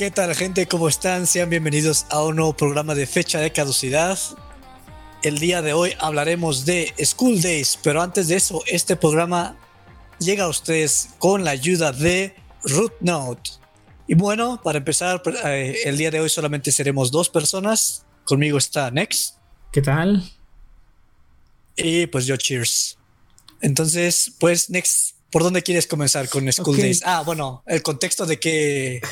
¿Qué tal gente? ¿Cómo están? Sean bienvenidos a un nuevo programa de fecha de caducidad. El día de hoy hablaremos de School Days, pero antes de eso, este programa llega a ustedes con la ayuda de Root Note. Y bueno, para empezar, eh, el día de hoy solamente seremos dos personas. Conmigo está Nex. ¿Qué tal? Y pues yo, cheers. Entonces, pues Nex, ¿por dónde quieres comenzar con School Days? Ah, bueno, el contexto de que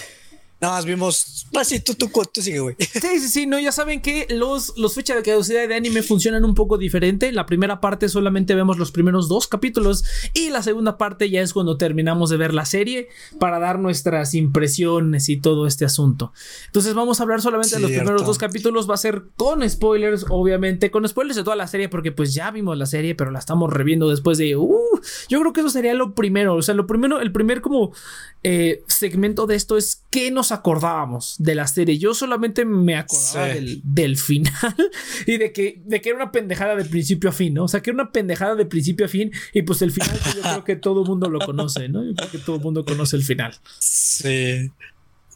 Nada más vimos. Ah, sí, tú, tú, tú sigue, güey. Sí, sí, sí. No, ya saben que los, los fechas de caducidad de anime funcionan un poco diferente. La primera parte solamente vemos los primeros dos capítulos. Y la segunda parte ya es cuando terminamos de ver la serie para dar nuestras impresiones y todo este asunto. Entonces vamos a hablar solamente de los primeros dos capítulos. Va a ser con spoilers, obviamente. Con spoilers de toda la serie, porque pues ya vimos la serie, pero la estamos reviendo después de. Uh, yo creo que eso sería lo primero. O sea, lo primero, el primer como eh, segmento de esto es que nos acordábamos de la serie. Yo solamente me acordaba del, final y de que, de que era una pendejada de principio a fin, ¿no? O sea, que era una pendejada de principio a fin y pues el final yo creo que todo el mundo lo conoce, ¿no? Yo creo que todo el mundo conoce el final. Sí.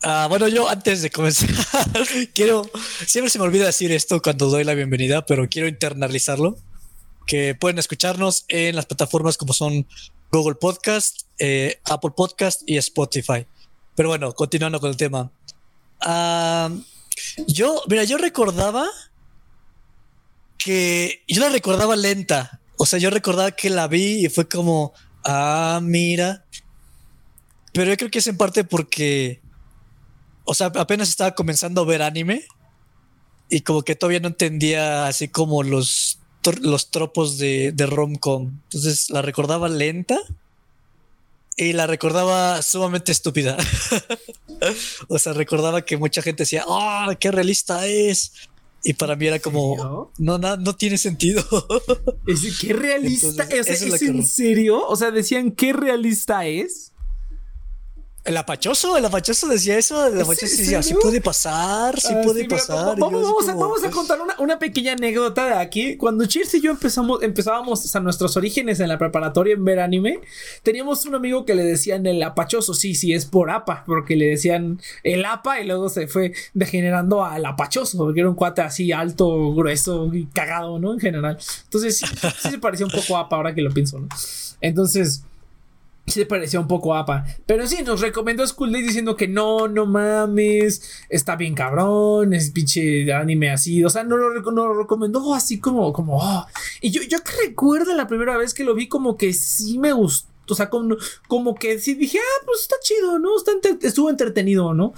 Ah, bueno, yo antes de comenzar, quiero, siempre se me olvida decir esto cuando doy la bienvenida, pero quiero internalizarlo, que pueden escucharnos en las plataformas como son Google Podcast, eh, Apple Podcast y Spotify. Pero bueno, continuando con el tema. Ah, yo, mira, yo recordaba que yo la recordaba lenta. O sea, yo recordaba que la vi y fue como, ah, mira. Pero yo creo que es en parte porque, o sea, apenas estaba comenzando a ver anime y como que todavía no entendía así como los, los tropos de, de rom-com. Entonces la recordaba lenta y la recordaba sumamente estúpida. o sea, recordaba que mucha gente decía, ¡ah, qué realista es! Y para mí era como, no, no, no tiene sentido. ¿Es, ¿Qué realista es? ¿Es en serio? O sea, decían, ¿qué realista es? El apachoso, el apachoso decía eso, el apachoso decía, sí puede pasar, sí ah, puede pasar. vamos, a, contar una, pequeña anécdota de aquí. Cuando Cheers y yo empezamos, empezábamos a nuestros orígenes en la preparatoria en ver anime, teníamos un amigo que le decían el apachoso, sí, sí, es por apa, porque le decían el apa y luego se fue degenerando al apachoso, porque era un cuate así alto, grueso y cagado, ¿no? En general. Entonces sí, sí se parecía un poco a apa ahora que lo pienso, ¿no? Entonces se parecía un poco APA. Pero sí, nos recomendó School Day diciendo que no, no mames, está bien cabrón, es pinche anime así. O sea, no lo, no recomendó así como, como, oh. Y yo, yo que recuerdo la primera vez que lo vi, como que sí me gustó. O sea, como, como que sí dije, ah, pues está chido, ¿no? Está estuvo entretenido, ¿no?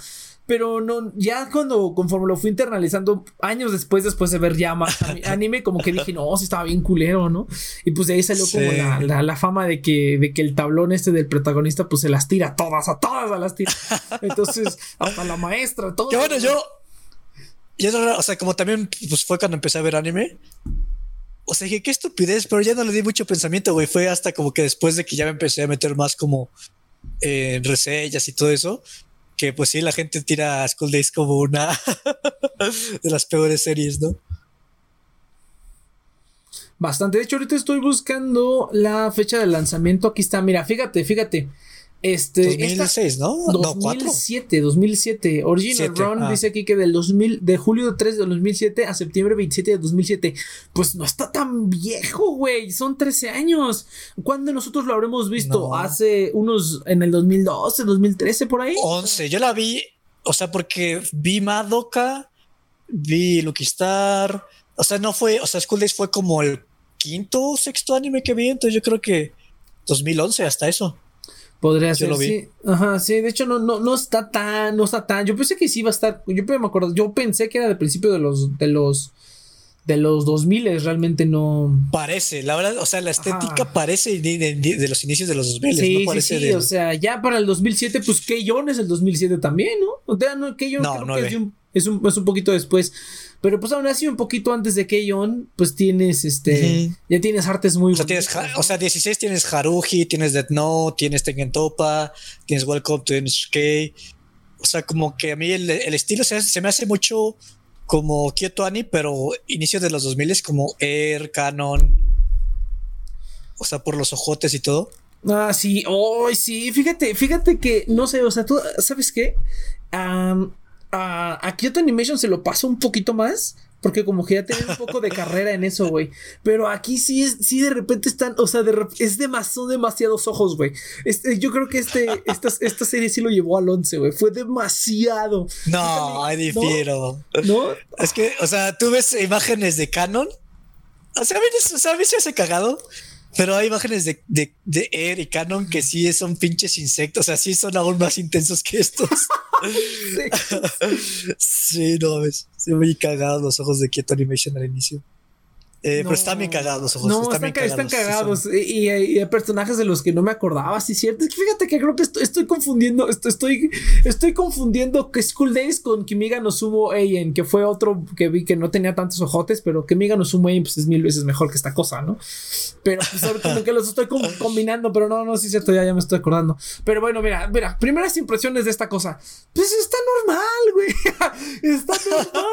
Pero no, ya cuando, conforme lo fui internalizando, años después, después de ver ya más anime, como que dije, no, sí estaba bien culero, ¿no? Y pues de ahí salió como la, la, fama de que, de que el tablón este del protagonista, pues se las tira a todas, a todas a las tira. Entonces, hasta la maestra, todo. Que bueno, yo. o sea, como también pues fue cuando empecé a ver anime. O sea, dije, qué estupidez, pero ya no le di mucho pensamiento, güey. Fue hasta como que después de que ya me empecé a meter más como en reseñas y todo eso que pues sí, la gente tira a School Days como una de las peores series, ¿no? Bastante. De hecho, ahorita estoy buscando la fecha de lanzamiento. Aquí está, mira, fíjate, fíjate. Este, 2006, ¿no? 2007, 2007. Original Run ah. dice aquí que del 2000, de julio 3 de 2007 a septiembre 27 de 2007. Pues no está tan viejo, güey. Son 13 años. ¿Cuándo nosotros lo habremos visto? Hace unos, en el 2012, 2013, por ahí. 11. Yo la vi, o sea, porque vi Madoka, vi Lucky Star. O sea, no fue, o sea, School Days fue como el quinto o sexto anime que vi. Entonces yo creo que 2011 hasta eso. Podría ser. Sí. Ajá, sí. De hecho, no, no, no está tan, no está tan. Yo pensé que sí iba a estar. Yo me acuerdo. Yo pensé que era del principio de los, de los, de los 2000 realmente no. Parece, la verdad, o sea, la estética parece de, los inicios de los 2000. Sí, sí, sí. O sea, ya para el 2007, pues Keyon es el 2007 también, ¿no? O sea, no, Keyon no, creo que es un, es, un, es un poquito después. Pero pues aún así, un poquito antes de Keion, pues tienes este. Ya tienes artes muy. O sea, tienes, o sea, 16 tienes Haruhi, tienes Death Note, tienes Tengen Topa, tienes Welcome to NHK. O sea, como que a mí el, estilo se, me hace mucho como Kyoto Ani, pero inicio de los 2000 es como Air, Canon. O sea, por los ojotes y todo. Ah, sí, oh, sí, fíjate, fíjate que, no sé, o sea, tú, ¿sabes qué? A Kyoto Animation se lo pasó un poquito más. Porque como que ya tienen un poco de carrera en eso, güey. Pero aquí sí es, sí de repente están, o sea, de es demasiado, demasiados ojos, güey. Este, yo creo que este, esta, esta serie sí lo llevó al 11, güey. Fue demasiado. No, ahí difiero. ¿No? Es que, o sea, tú ves imágenes de Canon. O sea, a mí, o sea, a mí se hace cagado. Pero hay imágenes de, de, de Air y Canon que sí son pinches insectos, o sea, sí son aún más intensos que estos. sí, no, ves, se muy cagados los ojos de Kyoto Animation al inicio. Eh, pero están bien cagados ojos. No, están, están cagados. Y, hay personajes de los que no me acordaba, sí, cierto. Es que fíjate que creo que estoy, confundiendo. Estoy, estoy, confundiendo que School Days con Kimiga no Sumo Eien, que fue otro que vi que no tenía tantos ojotes, pero Kimiga no Sumo Eien, pues es mil veces mejor que esta cosa, ¿no? Pero pues como que los estoy combinando, pero no, no, sí, cierto, ya, ya me estoy acordando. Pero bueno, mira, mira, primeras impresiones de esta cosa. Pues está normal, güey. está normal.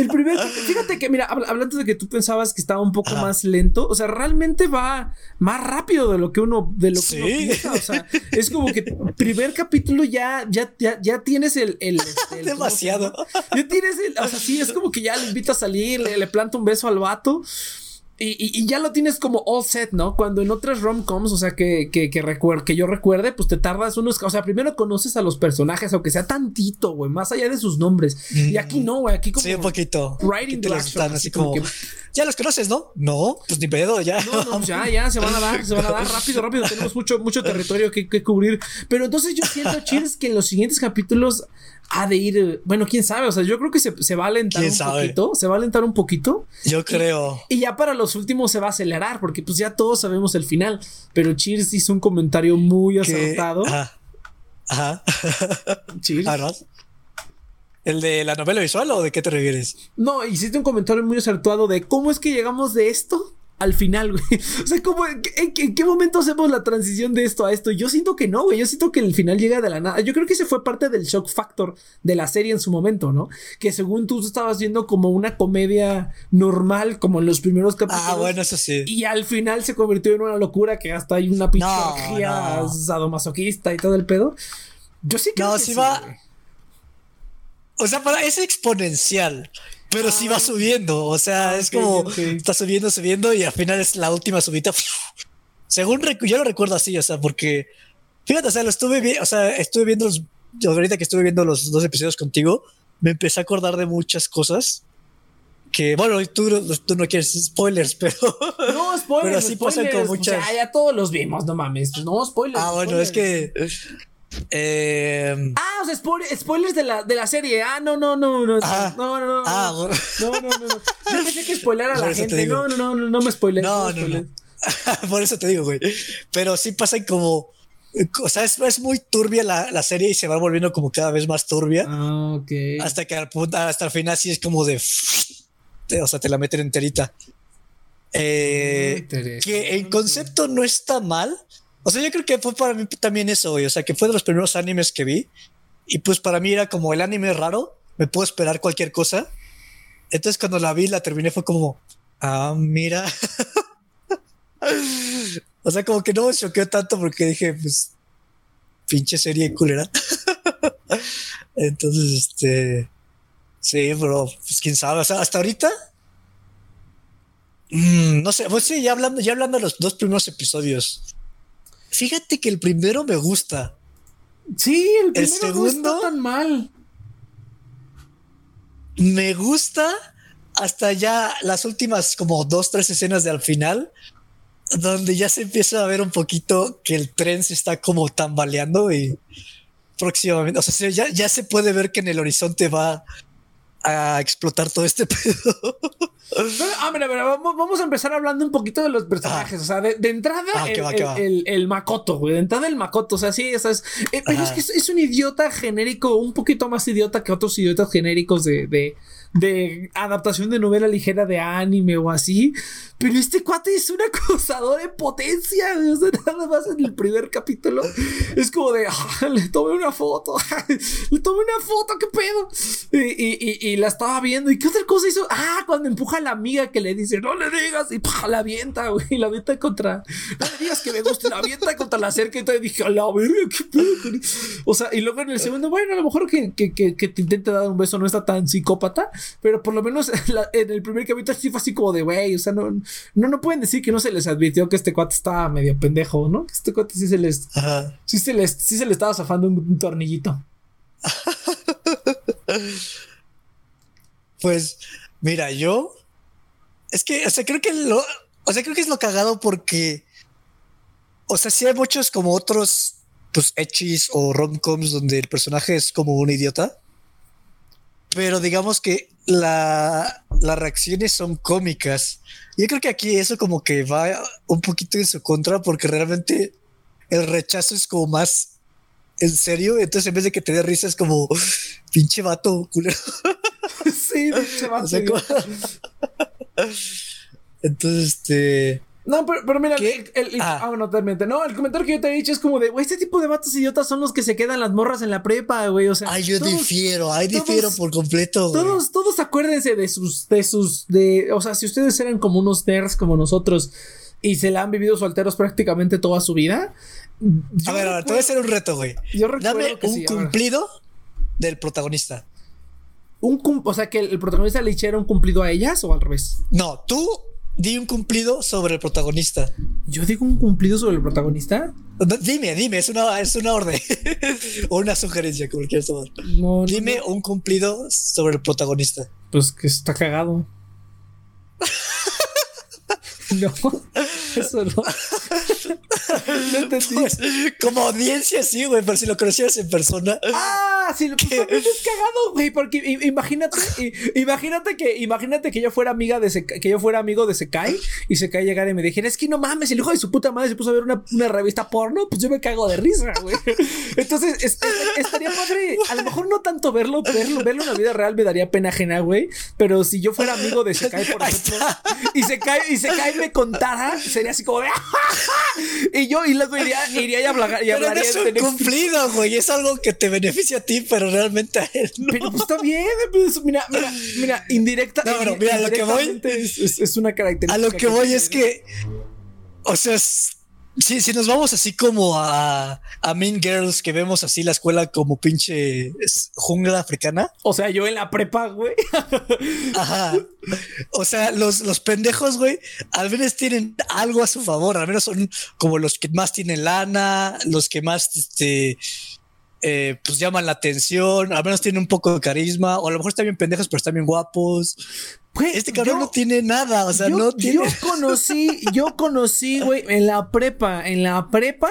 El primer. Fíjate que, mira, hablando de que tú pensabas que estaba un poco más lento. O sea, realmente va más rápido de lo que uno, de lo que uno piensa. O sea, es como que primer capítulo ya, ya, ya, tienes el, el, este, Demasiado. Ya tienes el. O sea, sí, es como que ya le invito a salir, le, le planta un beso al vato. Y, ya lo tienes como all set, ¿no? Cuando en otras rom-coms, o sea, que, que, que, que yo recuerde, pues te tardas unos. O sea, primero conoces a los personajes, aunque sea tantito, güey, más allá de sus nombres. Y aquí no, güey, aquí como. Sí, un poquito. Writing están así como. ya los conoces, ¿no? No, pues ni pedo, ya. No, no, ya, ya, se van a dar, se van a dar rápido, rápido. Tenemos mucho, mucho territorio que, que cubrir. Pero entonces yo siento, Cheers, que en los siguientes capítulos ha de ir, bueno, quién sabe, o sea, yo creo que se, se va a alentar un poquito, se va a alentar un poquito. Yo creo. Y, ya para los últimos se va a acelerar, porque pues ya todos sabemos el final, pero Cheers hizo un comentario muy acertado. Ajá. Ajá. Cheers. Ah, ¿El de la novela visual o de qué te refieres? No, hiciste un comentario muy acertado de cómo es que llegamos de esto al final, güey. O sea, ¿cómo, en, qué momento hacemos la transición de esto a esto? Yo siento que no, güey. Yo siento que el final llega de la nada. Yo creo que ese fue parte del shock factor de la serie en su momento, ¿no? Que según tú estabas viendo como una comedia normal, como en los primeros capítulos. Ah, bueno, eso sí. Y al final se convirtió en una locura que hasta hay una pinche sadomasoquista y todo el pedo. Yo sí creo no, sí va. O sea, para, es exponencial. Pero sí va ah, subiendo, o sea, es como está subiendo, subiendo y al final es la última subida. Según yo lo recuerdo así, o sea, porque fíjate, o sea, lo estuve viendo, o sea, estuve viendo los, ahorita que estuve viendo los dos episodios contigo, me empecé a acordar de muchas cosas que, bueno, tú, tú no quieres spoilers, pero. No, spoilers. Pero así pasan con muchas. Ya, ya todos los vimos, no mames. No, spoilers. Ah, bueno, es que eh, ah, o sea, spoilers de la, de la serie. Ah, no, no, no, no. No, no, no. Ah, no, no, no, no. Yo pensé que spoiler a la gente. No, no, no, no, no me spoiler. No, no, no. Por eso te digo, güey. Pero sí pasa como. O sea, es, es muy turbia la, la, serie y se va volviendo como cada vez más turbia. Ah, ok. Hasta que al punto, hasta el final sí es como de. O sea, te la meten enterita. Eh, que en concepto no está mal o sea, yo creo que fue para mí también eso, güey. O sea, que fue de los primeros animes que vi. Y pues para mí era como el anime raro. Me puedo esperar cualquier cosa. Entonces cuando la vi, la terminé, fue como, ah, mira. o sea, como que no me choqueó tanto porque dije, pues, pinche serie culera. Entonces, este, sí, bro, pues quién sabe. O sea, hasta ahorita, mm, no sé, pues sí, ya hablando, ya hablando de los dos primeros episodios, Fíjate que el primero me gusta. Sí, el primero segundo, no está tan mal. Me gusta hasta ya las últimas como dos, tres escenas de al final, donde ya se empieza a ver un poquito que el tren se está como tambaleando y próximamente, o sea, ya, ya se puede ver que en el horizonte va a explotar todo este pedo. ah, mira, mira, vamos, a empezar hablando un poquito de los personajes. O sea, de, entrada, ah, el, el, Makoto, güey. De entrada, el Makoto. O sea, sí, es, eh, pero es que es, un idiota genérico, un poquito más idiota que otros idiotas genéricos de, de, de adaptación de novela ligera de anime o así. Pero este cuate es un acosador en potencia. O sea, nada más en el primer capítulo. Es como de, ah, le tomé una foto. le tomé una foto, qué pedo. Y, y, y la estaba viendo. ¿Y qué otra cosa hizo? Ah, cuando empuja a la amiga que le dice, no le digas, y la avienta, güey, la avienta contra. No le digas que me gusta, la avienta contra la cerca. Y entonces dije, a la verga, qué pedo. con-". O sea, y luego en el segundo, bueno, a lo mejor que, que, que, que te intente dar un beso no está tan psicópata, pero por lo menos la- en el primer capítulo sí fue así como de, güey, o sea, no, no, no pueden decir que no se les advirtió que este cuate estaba medio pendejo, ¿no? Que este cuate sí se les, Ajá. sí se les, sí se le estaba zafando un, un tornillito. Pues, mira, yo. Es que, o sea, creo que lo. O sea, creo que es lo cagado porque. O sea, sí hay muchos como otros, pues, echis o romcoms donde el personaje es como un idiota. Pero digamos que la, las reacciones son cómicas. Yo creo que aquí eso como que va un poquito en su contra porque realmente el rechazo es como más en serio. Entonces, en vez de que te dé risa, es como pinche vato culero. sí, pinche vato, O sea, güey. como- Entonces, este. No, pero, pero mira, ¿Qué? el, el- Ah. ah, bueno, totalmente. No, el comentario que yo te he dicho es como de, güey, este tipo de vatos idiotas son los que se quedan las morras en la prepa, güey. O sea, Ay, yo todos- difiero, ay, todos- difiero por completo. güey. Todos, todos acuérdense de sus, de sus, de, o sea, si ustedes eran como unos nerds como nosotros y se la han vivido solteros prácticamente toda su vida. yo A ver, a ver, te voy a hacer un reto, güey. Yo recuerdo Dame que un sí, cumplido del protagonista. Un cum- o sea, que el, el protagonista le hiciera un cumplido a ellas o al revés. No, tú di un cumplido sobre el protagonista. Yo digo un cumplido sobre el protagonista. Dime, dime, es una, es una orden o una sugerencia, como quieras tomar. No, no, Dime no, un cumplido sobre el protagonista. pues que está cagado. no, eso no. no entendí. Pues, como audiencia, sí, güey, pero si lo conocieras en persona. Ah, sí, pues también es cagado, güey, porque imagínate, imagínate que, imagínate que yo fuera amiga de Sekai- que yo fuera amigo de Sekai y Sekai llegara y me dijera, es que no mames, el hijo de su puta madre se puso a ver una, una revista porno, pues yo me cago de risa, güey. Entonces, es- es- estaría padre, a lo mejor no tanto verlo, verlo, verlo en la vida real me daría pena ajena, güey, pero si yo fuera amigo de Sekai, por ejemplo, y Sekai, y Sekai me contara, sería así como de, y yo, y luego iría, iría y hablar- y Pero hablaría es de un cumplido, güey. Es algo que te beneficia a ti, pero realmente a él no. Pero pues está bien, pues, mira, mira, mira, indirecta. No, pero mira, a lo que voy- Es, es- es una característica. A lo que voy es que, o sea, es- si, si nos vamos así como a, a Mean Girls, que vemos así la escuela como pinche jungla africana, O sea, yo en la prepa, güey. ajá. O sea, los, los pendejos, güey, al menos tienen algo a su favor, al menos son como los que más tienen lana, los que más, este, eh, pues llaman la atención, al menos tienen un poco de carisma, o a lo mejor están bien pendejos, pero están bien guapos. Este cabrón yo- no tiene nada, o sea, yo, no tiene. yo conocí, yo conocí, güey, en la prepa, en la prepa,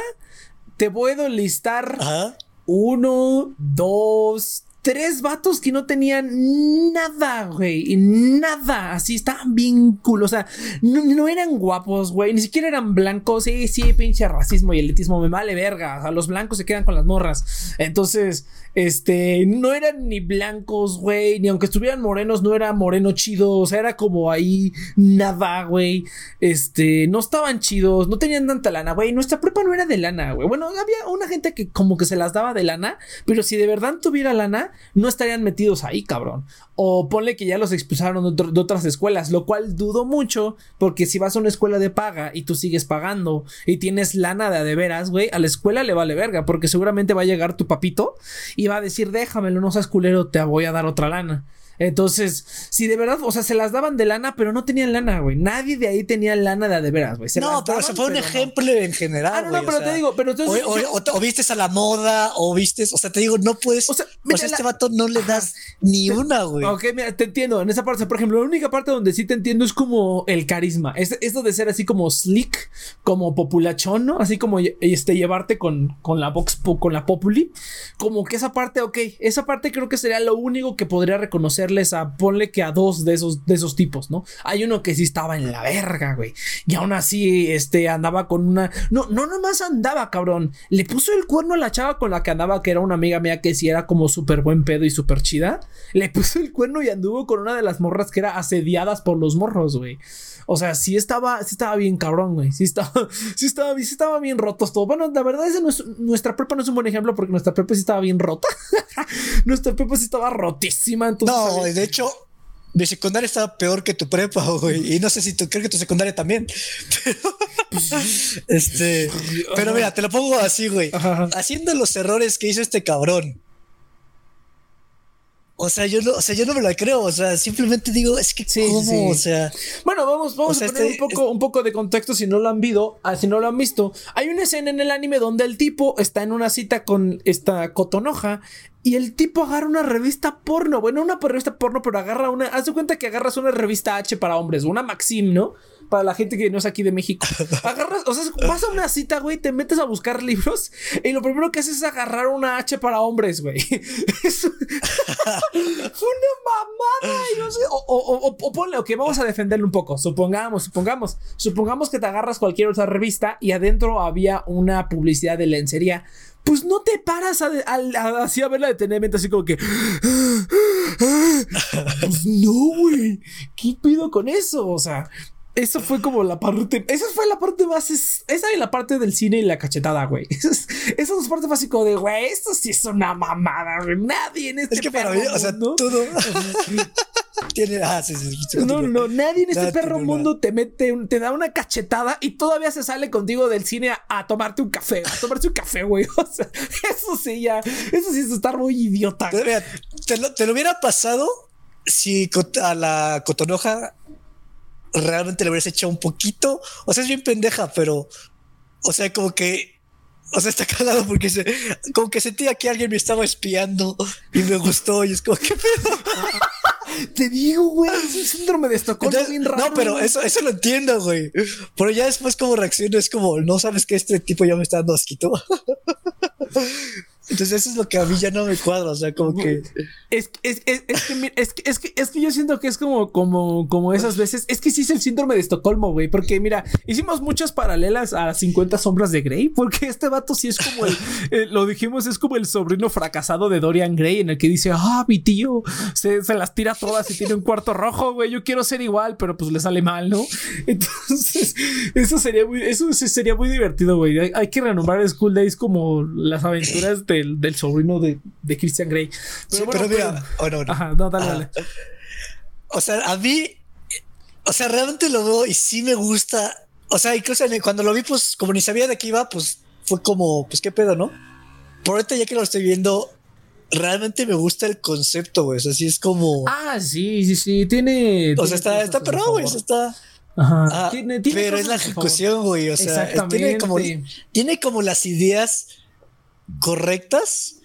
te puedo listar Ajá. uno, dos, tres vatos que no tenían nada, güey. Nada. Así estaban bien cool. O sea, no, no eran guapos, güey. Ni siquiera eran blancos. Sí, sí, pinche racismo y elitismo. Me vale verga. O sea, los blancos se quedan con las morras. Entonces, este, no eran ni blancos, güey. Ni aunque estuvieran morenos, no era moreno chido. O sea, era como ahí nada, güey. Este, no estaban chidos. No tenían tanta lana, güey. Nuestra prepa no era de lana, güey. Bueno, había una gente que como que se las daba de lana. Pero si de verdad tuviera lana, no estarían metidos ahí, cabrón. O ponle que ya los expulsaron de, otras escuelas, lo cual dudo mucho, porque si vas a una escuela de paga y tú sigues pagando y tienes lana de de veras, güey, a la escuela le vale verga, porque seguramente va a llegar tu papito y va a decir, déjamelo, no seas culero, te voy a dar otra lana. Entonces, si de verdad, o sea, se las daban de lana, pero no tenían lana, güey. Nadie de ahí tenía lana de de veras, güey. Se no, pero daban, se fue un pero no. ejemplo en general. Ah, no, no, o pero sea, te digo, pero entonces. o- o- o vistes a la moda, o vistes, o sea, te digo, no puedes. O sea, sea, mira, este la- vato no le das ni una, güey. Ok, mira, te entiendo. En esa parte, por ejemplo, la única parte donde sí te entiendo es como el carisma. Es, esto de ser así como slick, como populachón, ¿no? Así como este, llevarte con, con la box, po- con la populi. Como que esa parte, ok, esa parte creo que sería lo único que podría reconocerles a, ponle que a dos de esos, de esos tipos, ¿no? Hay uno que sí estaba en la verga, güey. Y aún así, este, andaba con una. No, no nomás andaba, cabrón. Le puso el cuerno a la chava con la que andaba, que era una amiga mía que sí era como súper buen pedo y súper chida. Le puso el cuerno y anduvo con una de las morras que era asediadas por los morros, güey. O sea, sí estaba, sí estaba bien cabrón, güey. Sí estaba, sí estaba, sí estaba bien rotos todo. Bueno, la verdad es que nuestra prepa no es un buen ejemplo porque nuestra prepa sí estaba bien rota. nuestra prepa sí estaba rotísima. Entonces, no, No, de hecho, mi secundaria estaba peor que tu prepa, güey. Y no sé si tú creo que tu secundaria también. este, pero mira, te lo pongo así, güey. Haciendo los errores que hizo este cabrón. O sea, yo no, o sea, yo no me lo creo. O sea, simplemente digo, es que cómo, o sea. Bueno, vamos, vamos a poner un poco, un poco de contexto si no lo han visto, ah, si no lo han visto. Hay una escena en el anime donde el tipo está en una cita con esta cotonoja y el tipo agarra una revista porno. Bueno, una revista porno, pero agarra una. Haz de cuenta que agarras una revista H para hombres, una Maxim, ¿no? Para la gente que no es aquí de México. Agarras, o sea, vas a una cita, güey, te metes a buscar libros y lo primero que haces es agarrar una H para hombres, güey. Es una mamada. no sé. O, o, o, ponle, ok, vamos a defenderlo un poco. Supongamos, supongamos, supongamos que te agarras cualquier otra revista y adentro había una publicidad de lencería pues no te paras a, así a verla detenidamente, así como que. pues no, güey. ¿Qué pido con eso? O sea, eso fue como la parte. Esa fue la parte más. Esa y la parte del cine y la cachetada, güey. Esa es, dos partes básicas de, güey, esto sí es una mamada, güey. Nadie en este Es que para mí, o sea, todo. Tiene. Ah, sí, sí, no, no, nadie en este perro mundo te mete, te da una cachetada y todavía se sale contigo del cine a, tomarte un café. A tomarse un café, güey. O sea, eso sí, ya. Eso sí es estar muy idiota. Te, lo, te lo hubiera pasado si a la cotonoja realmente le hubieras hecho un poquito. O sea, es bien pendeja, pero. O sea, como que. O sea, está cagado porque se, como que sentía que alguien me estaba espiando y me gustó y es como, ¿qué pedo? Te digo, güey, es un síndrome de Estocolmo bien raro. No, pero eso, eso lo entiendo, güey. Pero ya después como reacciono es como, no sabes que este tipo ya me está dando asquito. Entonces eso es lo que a mí ya no me cuadra, o sea, como que... Es, es, es, que, es, que, es, que, es que yo siento que es como, como, como esas veces, es que sí es el síndrome de Estocolmo, güey, porque mira, hicimos muchas paralelas a 50 sombras de Grey, porque este vato sí es como el, lo dijimos, es como el sobrino fracasado de Dorian Gray, en el que dice, ah, mi tío se, se las tira todas y tiene un cuarto rojo, güey, yo quiero ser igual, pero pues le sale mal, ¿no? Entonces, eso sería muy, eso sería muy divertido, güey, hay, hay que renombrar School Days como las aventuras de del, sobrino de, de, Christian Grey. Pero, sí, pero mira, oh, no, no. Ajá, no, dale, dale. O sea, a mí, o sea, realmente lo veo y sí me gusta. O sea, incluso cuando lo vi, pues como ni sabía de qué iba, pues fue como, pues qué pedo, ¿no? Por ahorita ya que lo estoy viendo, realmente me gusta el concepto, güey. O sea, sí es como. Ah, sí, sí, sí. Tiene. O sea, está, está perro, güey. Está. Ajá. Ah, tiene, tiene pero es la ejecución, güey. O sea, tiene como, tiene como las ideas correctas,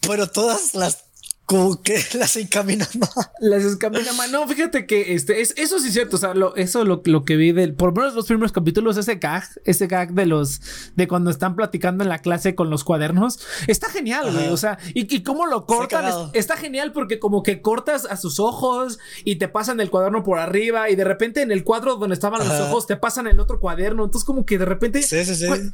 pero todas las como que las encamina mal. Las encamina mal. No, fíjate que este, es, eso sí es cierto. O sea, lo, eso lo, lo que vi del, por lo menos los primeros capítulos, ese gag, ese gag de los, de cuando están platicando en la clase con los cuadernos, está genial, güey. O sea, y, y cómo lo cortan, está genial porque como que cortas a sus ojos y te pasan el cuaderno por arriba y de repente en el cuadro donde estaban los ojos te pasan el otro cuaderno. Entonces, como que de repente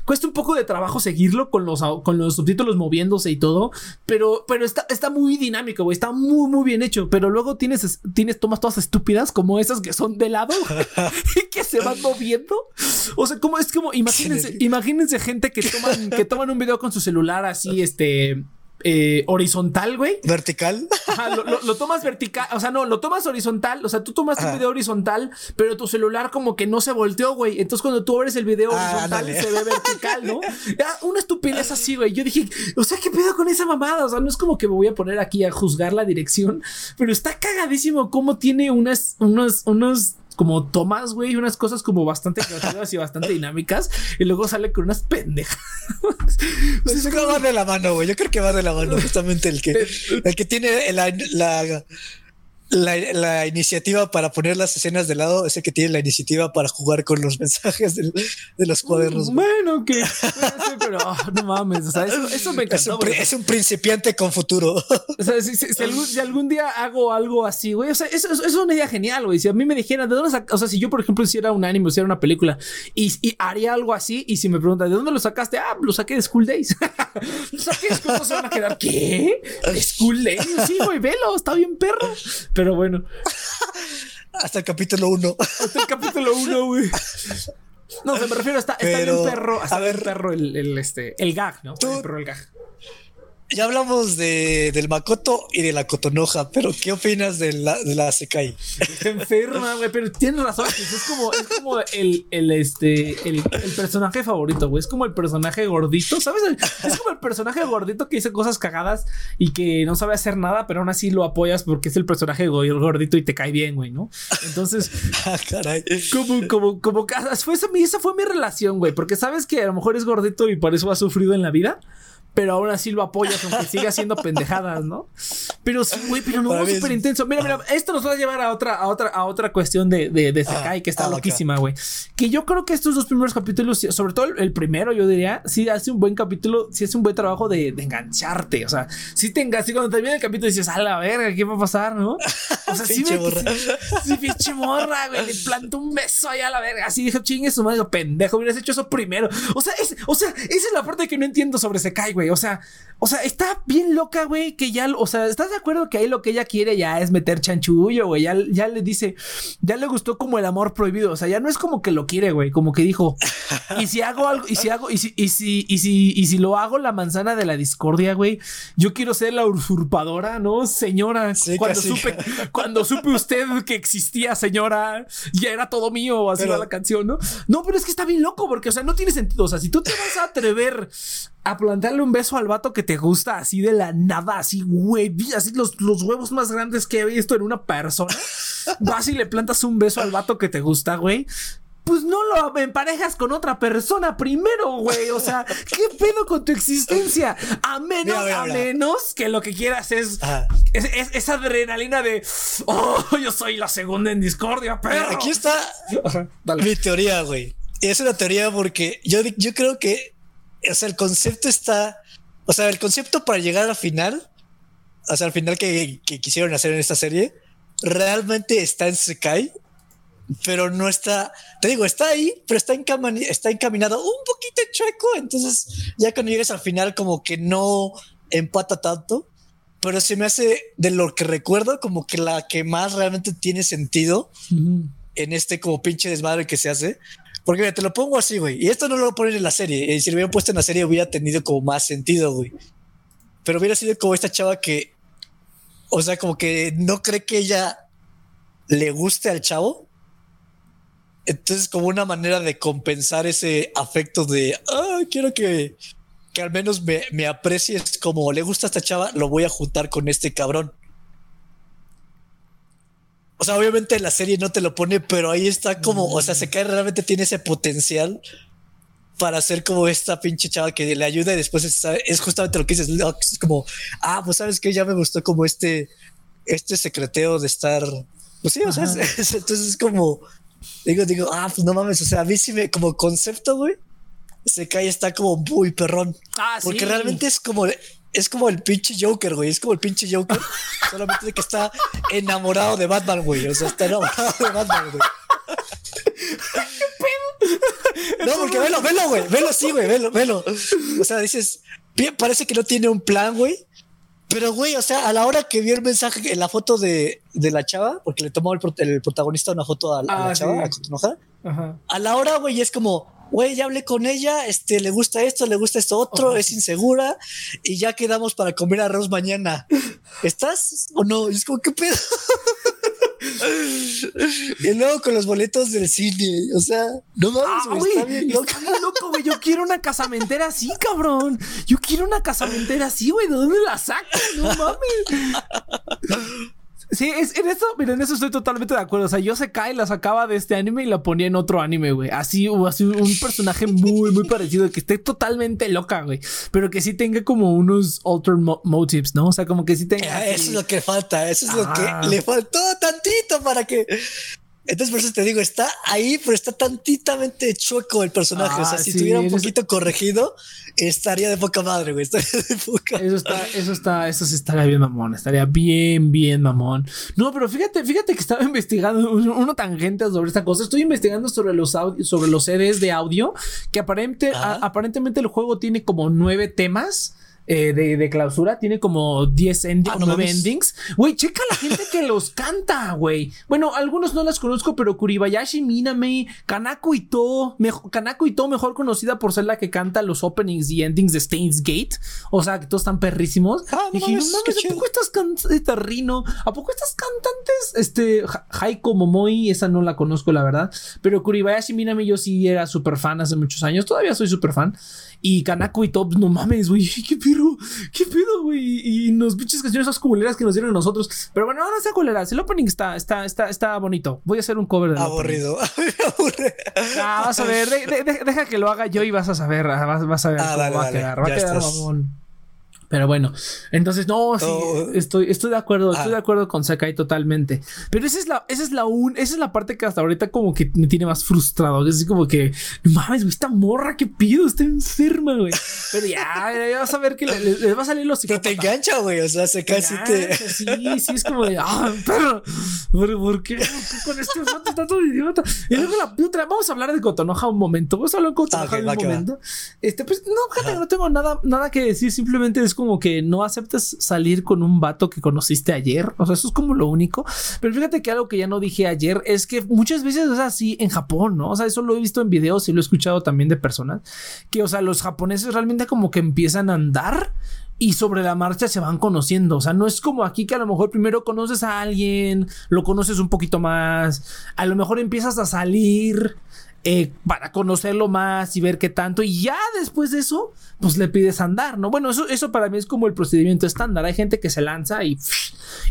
cuesta un poco de trabajo seguirlo con los, con los subtítulos moviéndose y todo, pero, pero está, está muy dinámico Está muy, muy bien hecho. Pero luego tienes, tienes tomas todas estúpidas como esas que son de lado y que se van moviendo. O sea, como es como, imagínense, imagínense gente que toman, que toman un video con su celular así, este eh, horizontal, güey. Vertical. lo, tomas vertical, o sea, no, lo tomas horizontal, o sea, tú tomas un video horizontal, pero tu celular como que no se volteó, güey. Entonces cuando tú abres el video ah, horizontal se ve vertical, ¿no? una estupidez así, güey. Yo dije, o sea, ¿qué pedo con esa mamada? O sea, no es como que me voy a poner aquí a juzgar la dirección, pero está cagadísimo cómo tiene unas, unos, unos como tomas, güey, unas cosas como bastante creativas y bastante dinámicas, y luego sale con unas pendejas. pues es va de la mano, güey. Yo creo que va de la mano, justamente el que, el que tiene la, la la, iniciativa para poner las escenas de lado es el que tiene la iniciativa para jugar con los mensajes de, los cuadernos. Bueno, que pero ah, no mames, o sea, eso, me encantó. Es un, principiante con futuro. O sea, si, algún, día hago algo así, güey, o sea, eso, es una idea genial, güey. Si a mí me dijeran, ¿de dónde O sea, si yo, por ejemplo, hiciera un anime hiciera una película y, haría algo así, y si me preguntan, ¿de dónde lo sacaste? Ah, lo saqué de School Days. lo saqué de School se van a quedar, ¿qué? ¿School Days? Sí, güey, velo, está bien perro. Pero bueno. Hasta el capítulo 1. Hasta el capítulo 1, güey. No, se me refiero, está, está bien perro. Está a ver, perro el, el, este, el gag, ¿no? el perro, el gag. Ya hablamos de, del Makoto y de la Cotonoja, pero ¿qué opinas de la, de la Sekai? Está enferma, güey, pero tienes razón. pues es como, es como el, el, este, el, el personaje favorito, güey. Es como el personaje gordito, ¿sabes? Es como el personaje gordito que dice cosas cagadas y que no sabe hacer nada, pero aún así lo apoyas porque es el personaje gordito y te cae bien, güey, ¿no? Entonces, Ah, caray. como, como, como, fue esa, esa fue mi relación, güey, porque sabes que a lo mejor es gordito y por eso ha sufrido en la vida pero ahora sí lo apoyas aunque siga haciendo pendejadas, ¿no? Pero sí, güey, pero no, súper intenso. Mira, mira, esto nos va a llevar a otra, a otra, a otra cuestión de, de, de Sekai que está ah, loquísima, güey. Que yo creo que estos dos primeros capítulos, sobre todo el, primero, yo diría, sí hace un buen capítulo, sí hace un buen trabajo de, de engancharte. O sea, sí te enganchas, cuando termina el capítulo dices, a la verga, ¿qué va a pasar, no? O sea, sí me. Sí, pinche morra, güey, le plantó un beso allá a la verga. Así dijo, chingue su madre, pendejo, hubieras hecho eso primero. O sea, es, o sea, esa es la parte que no entiendo sobre Sekai, güey. O sea, o sea, está bien loca, güey, que ya, o sea, ¿estás de acuerdo que ahí lo que ella quiere ya es meter chanchullo, güey? Ya, ya le dice, ya le gustó como el amor prohibido, o sea, ya no es como que lo quiere, güey, como que dijo, y si hago algo, y si hago, y si, y si, y si, y si lo hago la manzana de la discordia, güey, yo quiero ser la usurpadora, ¿no? Señora, cuando supe, cuando supe usted que existía, señora, ya era todo mío, así va la canción, ¿no? No, pero es que está bien loco, porque, o sea, no tiene sentido, o sea, si tú te vas a atrever a plantarle un beso al vato que te gusta así de la nada, así, güey, así los, los huevos más grandes que he visto en una persona. Vas y le plantas un beso al vato que te gusta, güey pues no lo emparejas con otra persona primero, güey. O sea, ¿qué pedo con tu existencia? A menos, a menos que lo que quieras es, esa adrenalina de, oh, yo soy la segunda en discordia, pero. Aquí está mi teoría, güey. Es una teoría porque yo, yo creo que o sea, el concepto está, o sea, el concepto para llegar al final, o sea, al final que, quisieron hacer en esta serie, realmente está en Sekai, pero no está, te digo, está ahí, pero está, está encaminado un poquito chueco, entonces ya cuando llegues al final como que no empata tanto, pero se me hace de lo que recuerdo como que la que más realmente tiene sentido en este como pinche desmadre que se hace porque te lo pongo así, güey. Y esto no lo ponen en la serie. Eh, si lo hubieran puesto en la serie hubiera tenido como más sentido, güey. Pero hubiera sido como esta chava que, o sea, como que no cree que ella le guste al chavo. Entonces, como una manera de compensar ese afecto de, ah, quiero que, que al menos me, me aprecies como le gusta a esta chava, lo voy a juntar con este cabrón. O sea, obviamente la serie no te lo pone, pero ahí está como, o sea, se cae realmente tiene ese potencial para ser como esta pinche chava que le ayuda y después es, justamente lo que dices, es como, ah, pues sabes que ya me gustó como este, este secreteo de estar, pues sí, o sea, entonces es como, digo, digo, ah, pues no mames, o sea, a mí sí me, como concepto, güey, se cae, está como muy perrón. Ah, porque realmente es como, es como el pinche Joker, güey. Es como el pinche Joker. solamente de que está enamorado de Batman, güey. O sea, está enamorado de Batman, güey. No, porque velo, velo, güey. Velo sí, güey. Velo, velo. O sea, dices, parece que no tiene un plan, güey. Pero, güey, o sea, a la hora que vio el mensaje en la foto de, de la chava, porque le tomó el, protagonista una foto a, la ah, chava, a A la hora, güey, es como, güey, ya hablé con ella, este, le gusta esto, le gusta esto otro, es insegura y ya quedamos para comer arroz mañana. ¿Estás o no? es como, ¿qué pedo? y luego con los boletos del cine, o sea, no mames, ah, está bien loco. loco, güey. Yo quiero una casamentera así, cabrón. Yo quiero una casamentera así, güey. ¿De dónde la saco? No mames. Sí, es, en eso, mira, en eso estoy totalmente de acuerdo. O sea, yo se cae, la sacaba de este anime y la ponía en otro anime, güey. Así, o así un personaje muy, muy parecido, que esté totalmente loca, güey. Pero que sí tenga como unos alter motives, ¿no? O sea, como que sí tenga. eso es lo que falta, eso es lo que le faltó tantito para que entonces, por eso te digo, está ahí, pero está tantitamente chueco el personaje. o sea, ah, si estuviera un poquito corregido, estaría de poca madre, güey. Estaría de poca. Eso está, eso está, eso sí estaría bien mamón. Estaría bien, bien mamón. No, pero fíjate, fíjate que estaba investigando uno tangente sobre esta cosa. Estoy investigando sobre los sobre los CDs de audio, que aparente, aparentemente el juego tiene como nueve temas eh, de, clausura. Tiene como 10 endings, 9 endings. Güey, checa la gente que los canta, güey. Bueno, algunos no las conozco, pero Kuribayashi Miname, Kanako Ito, Kanako Ito, mejor conocida por ser la que canta los openings y endings de Stains Gate. O sea, que todos están perrísimos. Ah, y dije, no mames, ¿a poco estas cantantes, Rino? ¿A poco estas cantantes? Este, Haiko Momoi, esa no la conozco, la verdad. Pero Kuribayashi Miname, yo sí era súper fan hace muchos años. Todavía soy súper fan. Y Kanako y Top, no mames, güey, qué pedo, qué pedo, güey. Y nos pinches canciones esas culeras que nos dieron a nosotros. Pero bueno, no, sea culeras. El opening está, está, está, está bonito. Voy a hacer un cover de Aburrido. ah, vas a ver, deja que lo haga yo y vas a saber, ah, vas, vas a ver ah, cómo va a quedar. Va a quedar mamón. Pero bueno, entonces no, sí, estoy, estoy de acuerdo, estoy de ah. acuerdo con Sakai totalmente. Pero esa es la, esa es la un, esa es la parte que hasta ahorita como que me tiene más frustrado. Es así como que, no mames, güey, esta morra, qué pido, está enferma, güey. Pero ya, ya vas a ver que les va a salir los Pero te engancha, güey. O sea, se casi te. Sí, sí, es como de, ah, pero, ¿por, qué? con este está todo idiota? Y luego la otra, vamos a hablar de Cotonoja un momento. Vamos a hablar de Cotonoja un momento. Este, pues, no, no tengo nada, nada que decir, simplemente es como que no aceptas salir con un vato que conociste ayer. O sea, eso es como lo único. Pero fíjate que algo que ya no dije ayer es que muchas veces es así en Japón, ¿no? O sea, eso lo he visto en videos y lo he escuchado también de personas. Que, o sea, los japoneses realmente como que empiezan a andar y sobre la marcha se van conociendo. O sea, no es como aquí que a lo mejor primero conoces a alguien, lo conoces un poquito más, a lo mejor empiezas a salir eh, para conocerlo más y ver qué tanto. Y ya después de eso, pues le pides andar, ¿no? Bueno, eso, eso para mí es como el procedimiento estándar. Hay gente que se lanza y,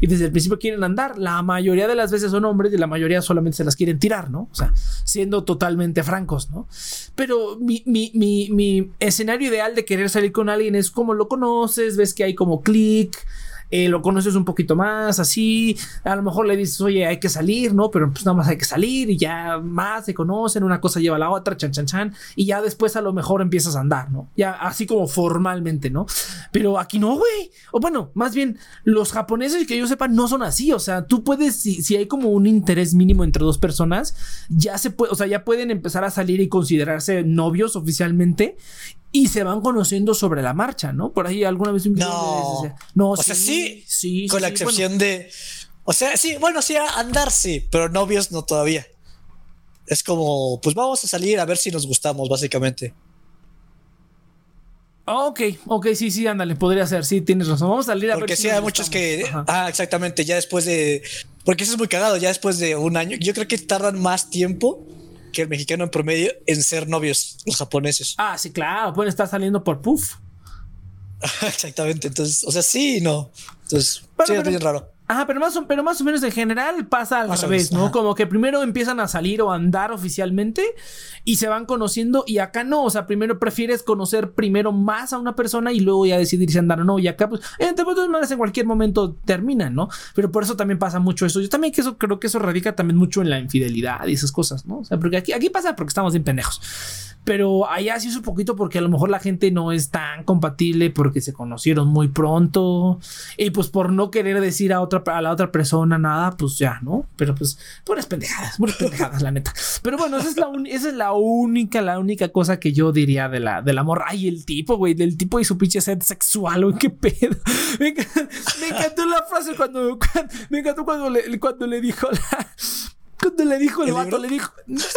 y desde el principio quieren andar. La mayoría de las veces son hombres y la mayoría solamente se las quieren tirar, ¿no? O sea, siendo totalmente francos, ¿no? Pero mi, mi, mi, mi escenario ideal de querer salir con alguien es como lo conoces, ves que hay como clic eh, lo conoces un poquito más, así, a lo mejor le dices, oye, hay que salir, ¿no? Pero pues nada más hay que salir y ya más se conocen, una cosa lleva a la otra, chan, chan, chan, y ya después a lo mejor empiezas a andar, ¿no? Ya así como formalmente, ¿no? Pero aquí no, güey. O bueno, más bien, los japoneses que yo sepa no son así, o sea, tú puedes, si, si hay como un interés mínimo entre dos personas, ya se puede, o sea, ya pueden empezar a salir y considerarse novios oficialmente y se van conociendo sobre la marcha, ¿no? Por ahí alguna vez un No, no o sea, sí, sí, con la excepción de, o sea, sí, bueno, sí, andar sí, pero novios no todavía. Es como, pues vamos a salir a ver si nos gustamos, básicamente. Ok, ok, sí, sí, ándale, podría ser, sí, tienes razón. Vamos a salir a ver. Porque sí, hay muchos que. Ah, exactamente, ya después de. Porque eso es muy cagado, ya después de un año. Yo creo que tardan más tiempo que el mexicano en promedio en ser novios, los japoneses. Ah, sí, claro, pueden estar saliendo por puff. Exactamente, entonces, o sea, sí no. Entonces, sí, es bien raro. Ajá, pero más, o, pero más o menos en general pasa al revés, ¿no? Como que primero empiezan a salir o a andar oficialmente y se van conociendo y acá no, o sea, primero prefieres conocer primero más a una persona y luego ya decidir si andar o no y acá pues, entre todas maneras en cualquier momento terminan, ¿no? Pero por eso también pasa mucho eso. Yo también que eso, creo que eso radica también mucho en la infidelidad y esas cosas, ¿no? O sea, porque aquí, aquí pasa porque estamos bien pendejos. Pero allá sí es un poquito porque a lo mejor la gente no es tan compatible porque se conocieron muy pronto y pues por no querer decir a otra a la otra persona nada, pues ya, ¿no? Pero pues puras pendejadas, puras pendejadas, la neta. Pero bueno, esa es la, esa es la única, la única cosa que yo diría de la, del amor. Ay, el tipo, güey, del tipo y su pinche sed sexual, güey, qué pedo. Me, encantó la frase cuando, me encantó cuando le, cuando le dijo la cuando le dijo el, ¿El vato, le dijo.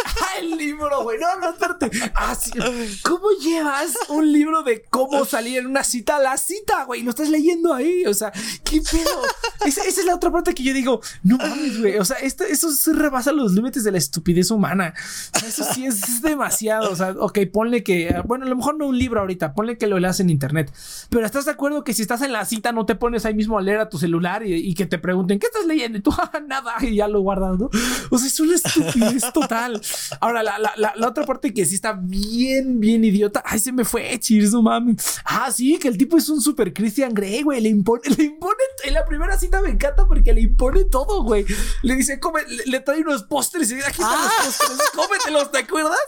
Ah, el libro, güey. No, no, espérate. Ah, ¿Cómo llevas un libro de cómo salir en una cita a la cita, güey? Lo estás leyendo ahí. O sea, ¿qué pedo? Esa, es la otra parte que yo digo, no mames, güey. O sea, esto, eso se rebasa los límites de la estupidez humana. eso sí es, demasiado. O sea, ok, ponle que. Bueno, a lo mejor no un libro ahorita. Ponle que lo leas en internet. Pero ¿estás de acuerdo que si estás en la cita no te pones ahí mismo a leer a tu celular y, que te pregunten, ¿qué estás leyendo? Y tú, ah, nada. Y ya lo guardas, ¿no? es una estupidez total. Ahora, la, la, la, otra parte que sí está bien, bien idiota. Ay, se me fue, Cheers, no mames. Ah, sí, que el tipo es un super Christian Grey, güey. Le impone, le impone. En la primera cita me encanta porque le impone todo, güey. Le dice, come, le, trae unos postres y dice, aquí están los ah. postres, cómetelos, ¿te acuerdas?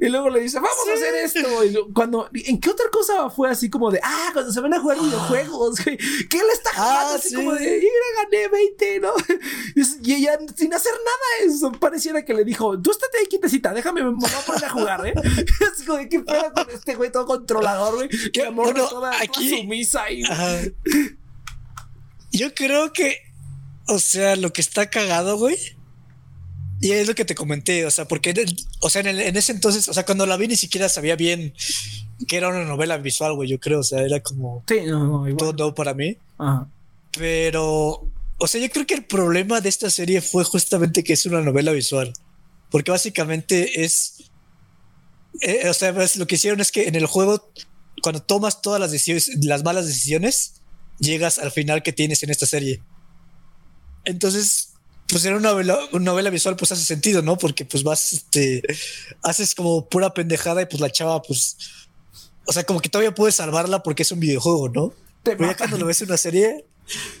Y luego le dice, vamos a hacer esto. Y cuando, ¿en qué otra cosa fue así como de, ah, cuando se van a jugar videojuegos, güey? ¿Qué le está jugando? Ah, así como de, y gané 20, ¿no? Y ella, sin hacer nada, pareciera que le dijo: Tú estate ahí quietecita, déjame, me voy a poner a jugar, ¿eh? es como de qué pedo con este güey todo controlador, güey. Que amor bueno, toda, aquí, toda sumisa ahí. Yo creo que, o sea, lo que está cagado, güey. Y es lo que te comenté, o sea, porque, o sea, en, ese entonces, o sea, cuando la vi ni siquiera sabía bien que era una novela visual, güey, yo creo, o sea, era como sí, no, no, todo para mí. Ajá. Pero, o sea, yo creo que el problema de esta serie fue justamente que es una novela visual, porque básicamente es, eh, o sea, pues, lo que hicieron es que en el juego, cuando tomas todas las decisiones, las malas decisiones, llegas al final que tienes en esta serie. Entonces, pues en una novela, una novela visual, pues hace sentido, ¿no? Porque pues vas, este, haces como pura pendejada y pues la chava, pues, o sea, como que todavía puedes salvarla porque es un videojuego, ¿no? Pero ya cuando lo ves en una serie,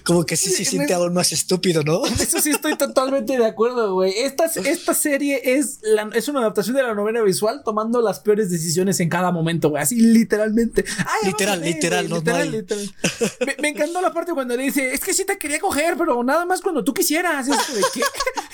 como que sí se siente aún más estúpido, ¿no? Eso sí estoy totalmente de acuerdo, güey. Esta, esta serie es, la, es una adaptación de la novela visual tomando las peores decisiones en cada momento, güey. Así literalmente. literal, literal, no, literal, literal. Me, encantó la parte cuando le dice, es que sí te quería coger, pero nada más cuando tú quisieras. Es de, ¿qué?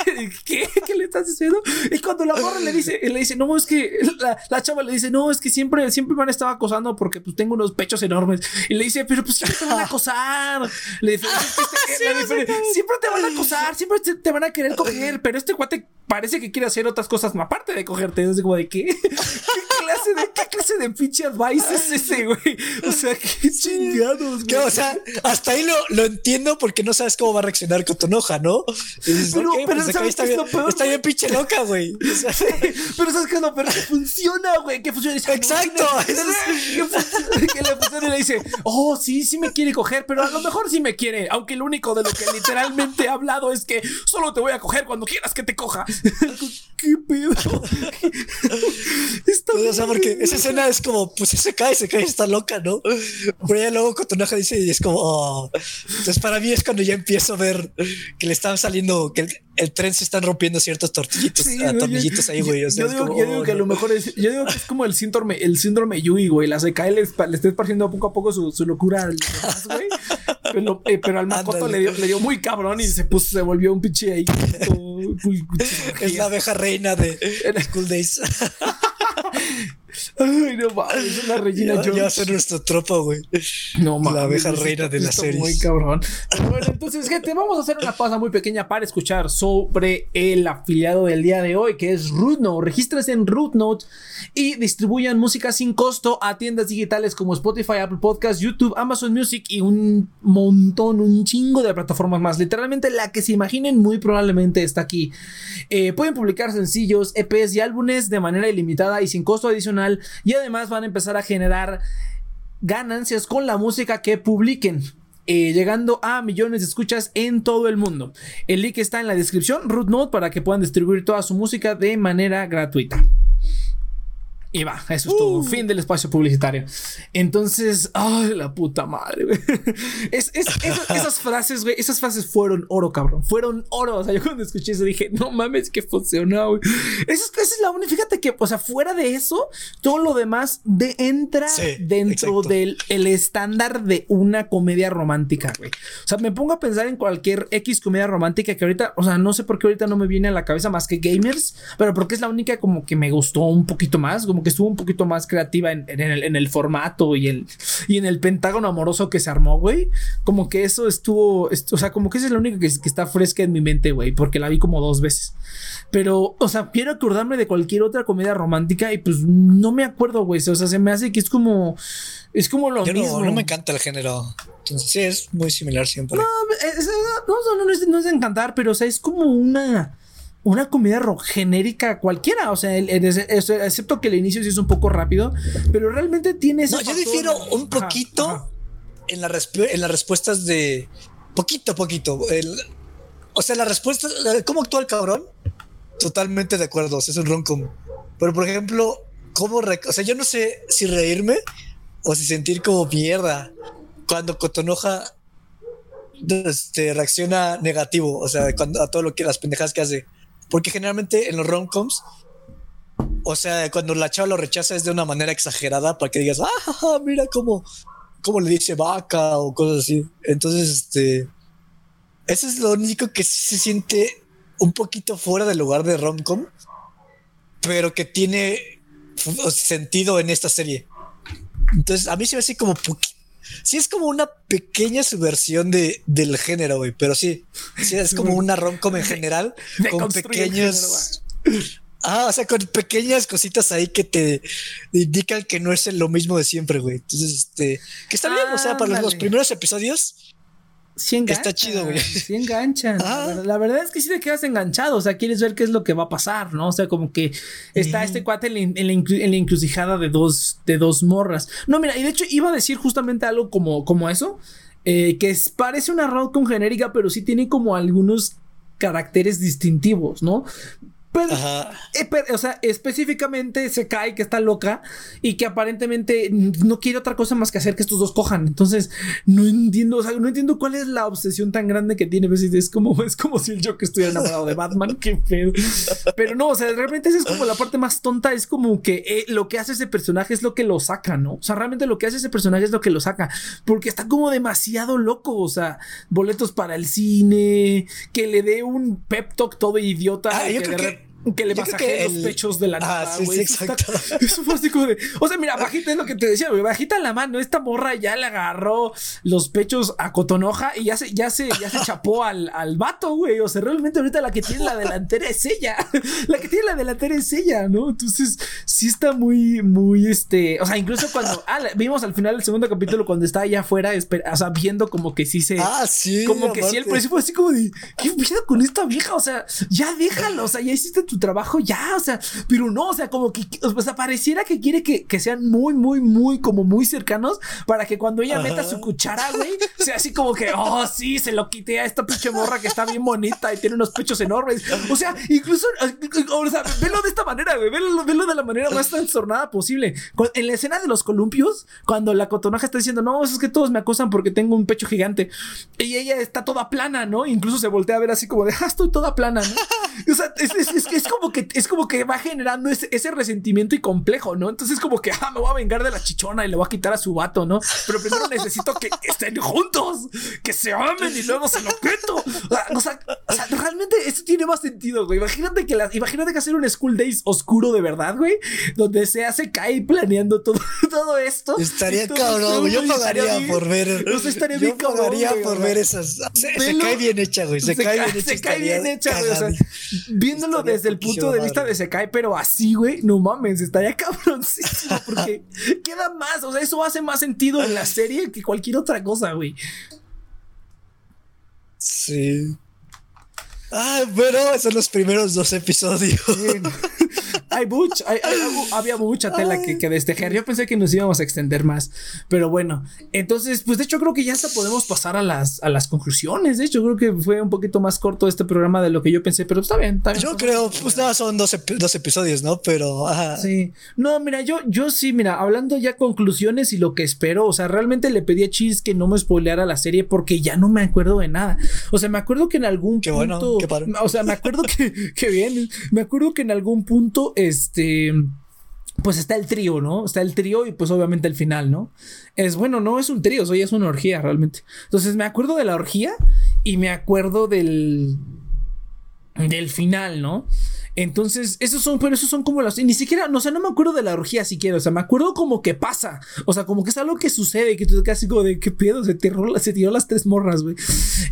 ¿Qué? ¿Qué le estás diciendo? Y cuando la morra le dice, le dice, no, es que la, la, chava le dice, no, es que siempre, siempre me han estado acosando porque pues tengo unos pechos enormes. Y le dice, pero pues siempre te van a acosar. Le dice, siempre te van a acosar, siempre te van a querer coger, pero este cuate parece que quiere hacer otras cosas aparte de cogerte. Es como de qué? ¿Qué clase de, qué clase de pinche advice es ese, güey? O sea, qué chingados, güey. O sea, hasta ahí lo, lo, entiendo porque no sabes cómo va a reaccionar con tu enoja, ¿no? pero, pero pues está, bien, está bien pinche loca, güey. pero sabes que no, pero funciona, güey, que funciona. Exacto. que le dice, oh, sí, sí me quiere coger, pero a lo mejor sí me quiere, aunque lo único de lo que literalmente he hablado es que solo te voy a coger cuando quieras que te coja. ¿Qué pedo? Está o sea, porque esa escena es como, pues se cae, se cae, está loca, ¿no? Pero ya luego Cotonaja dice y es como, oh. Entonces para mí es cuando ya empiezo a ver que le están saliendo, que el, tren se están rompiendo ciertos tortillitos, tornillitos ahí, güey. yo, digo, que a lo mejor es, yo digo que es como el síndrome, el síndrome Yui, güey. La se cae, le, le está esparciendo poco a poco su, su locura al güey. Pero, eh, pero al Makoto le dio, le dio, muy cabrón y se puso, se volvió un pinche ahí. es la abeja reina de School Days. Ay, no mames, es una Regina Jones. Ya ser nuestra tropa, güey. No mames. La abeja reina de la serie. Muy cabrón. Bueno, entonces, gente, vamos a hacer una pausa muy pequeña para escuchar sobre el afiliado del día de hoy, que es RootNote. Regístrese en RootNote y distribuyan música sin costo a tiendas digitales como Spotify, Apple Podcasts, YouTube, Amazon Music y un montón, un chingo de plataformas más. Literalmente la que se imaginen, muy probablemente está aquí. Eh, pueden publicar sencillos, EPs y álbumes de manera ilimitada y sin costo adicional y además van a empezar a generar ganancias con la música que publiquen. Eh, llegando a millones de escuchas en todo el mundo. El link está en la descripción, Root Note, para que puedan distribuir toda su música de manera gratuita. Y va, eso es todo. Uh. Fin del espacio publicitario. Entonces, ay, la puta madre, güey. Es, esas, frases, güey, esas frases fueron oro, cabrón. Fueron oro. O sea, yo cuando escuché eso dije, no mames, que funcionó, güey. Esa, es la única. Fíjate que, o sea, fuera de eso, todo lo demás de, entra dentro del el estándar de una comedia romántica, güey. O sea, me pongo a pensar en cualquier X comedia romántica que ahorita, o sea, no sé por qué ahorita no me viene a la cabeza más que Gamers, pero porque es la única como que me gustó un poquito más, como que estuvo un poquito más creativa en, el, formato y, el, y en el pentágono amoroso que se armó, güey. Como que eso estuvo, o sea, como que esa es la única que, está fresca en mi mente, güey, porque la vi como dos veces. Pero, o sea, quiero acordarme de cualquier otra comedia romántica y pues no me acuerdo, güey. O sea, se me hace que es como. Es como lo mismo. No, no me encanta el género. Entonces, sí, es muy similar siempre. No, no, no, es, no es de encantar, pero, o sea, es como una una rock genérica cualquiera. O sea, excepto que el inicio sí es un poco rápido, pero realmente tiene No, yo difiero un poquito En, la en las respuestas de. Poquito, poquito. o sea, la respuesta. ¿Cómo actúa el cabrón? Totalmente de acuerdo. es un roncom. Pero, por ejemplo, ¿cómo. O sea, yo no sé si reírme o si sentir como mierda cuando Cotonoja este, reacciona negativo. O sea, cuando, a todo lo que las pendejadas que hace. Porque generalmente en los romcoms, o sea, cuando la chava lo rechaza es de una manera exagerada para que digas, ah, mira cómo, cómo le dice vaca o cosas así. Entonces, este, eso es lo único que se siente un poquito fuera del lugar de romcom, pero que tiene sentido en esta serie. Entonces, a mí se ve así como sí es como una pequeña subversión de, del género, güey, pero sí, sí es como una romcom en general con pequeños Ah, o sea, con pequeñas cositas ahí que te indican que no es lo mismo de siempre, güey. Entonces, este, que está bien, o sea, para los, primeros episodios. Sí enganchan, está chido, güey. Sí enganchan. La, verdad, es que sí te quedas enganchado. O sea, quieres ver qué es lo que va a pasar, ¿no? O sea, como que está este cuate en la, encrucijada de dos, de dos morras. No, mira, y de hecho iba a decir justamente algo como, como eso. Eh, que parece una con genérica, pero sí tiene como algunos caracteres distintivos, ¿no? Eh, pero, o sea, específicamente se cae que está loca y que aparentemente no quiere otra cosa más que hacer que estos dos cojan. Entonces, no entiendo, o sea, no entiendo cuál es la obsesión tan grande que tiene. Es como, es como si el Joker estuviera enamorado de Batman. Qué pedo. Pero no, o sea, realmente esa es como la parte más tonta. Es como que eh, lo que hace ese personaje es lo que lo saca, ¿no? O sea, realmente lo que hace ese personaje es lo que lo saca. Porque está como demasiado loco. O sea, boletos para el cine, que le dé un pep talk todo idiota. Ah, yo creo que que le masaje los pechos de la ah, nada, sí, exacto. Eso, fue así como de. O sea, mira, bajita es lo que te decía, güey. Bajita la mano. Esta morra ya le agarró los pechos a Cotonoja y ya se, ya se, ya se chapó al, al vato, güey. O sea, realmente ahorita la que tiene la delantera es ella. la que tiene la delantera es ella, ¿no? Entonces, sí está muy, muy este. O sea, incluso cuando. Ah, vimos al final del segundo capítulo cuando está allá afuera, o sea, viendo como que sí se. Ah, sí. Como que sí, el precio fue así como de. ¿Qué miedo con esta vieja? O sea, ya déjalo. O sea, ya hiciste tu trabajo ya, o sea, pero no, o sea, como que, o sea, pareciera que quiere que, que sean muy, muy, muy, como muy cercanos para que cuando ella meta su cuchara, güey, sea así como que, oh, sí, se lo quité a esta pinche morra que está bien bonita y tiene unos pechos enormes. O sea, incluso, o sea, velo de esta manera, güey, velo, de la manera más trastornada posible. En la escena de los columpios, cuando la cotonaja está diciendo, no, es que todos me acosan porque tengo un pecho gigante y ella está toda plana, ¿no? Incluso se voltea a ver así como de, ah, estoy toda plana, ¿no? O sea, es, es, es como que es como que va generando ese, resentimiento y complejo, ¿no? Entonces es como que, ah, me voy a vengar de la chichona y le voy a quitar a su vato, ¿no? Pero primero necesito que estén juntos, que se amen y luego se lo quito. O sea, realmente esto tiene más sentido, güey. Imagínate que, la, imagínate que hacer un School Days oscuro de verdad, güey, donde se hace cae planeando todo, todo esto. Estaría cabrón, yo pagaría por ver. No estaría bien cabrón. pagaría por ver esas. Se, cae bien hecha, güey. Se, cae bien hecha. Se cae bien hecha, güey. O sea, viéndolo desde el punto de vista de se cae, pero así, güey, no mames, estaría cabroncísimo porque queda más, o sea, eso hace más sentido en la serie que cualquier otra cosa, güey. Sí. Ah, bueno, esos son los primeros dos episodios. hay mucho, había mucha tela que, que, destejer. Yo pensé que nos íbamos a extender más, pero bueno. Entonces, pues de hecho creo que ya hasta podemos pasar a las, a las conclusiones. De hecho, creo que fue un poquito más corto este programa de lo que yo pensé, pero está bien. Está bien yo creo, pues nada, son dos, episodios, ¿no? Pero... Sí. No, mira, yo, yo sí, mira, hablando ya conclusiones y lo que espero, o sea, realmente le pedí a Cheese que no me spoileara la serie porque ya no me acuerdo de nada. O sea, me acuerdo que en algún punto... o sea, me acuerdo que, que bien, me acuerdo que en algún punto este pues está el trío, ¿no? Está el trío y pues obviamente el final, ¿no? Es bueno, no es un trío, hoy es una orgía realmente. Entonces me acuerdo de la orgía y me acuerdo del del final, ¿no? Entonces, esos son, pero esos son como las. Ni siquiera, no sé, no me acuerdo de la orgía siquiera. O sea, me acuerdo como que pasa. O sea, como que es algo que sucede. Que tú casi como de qué pedo. Se tiró, se tiró las tres morras.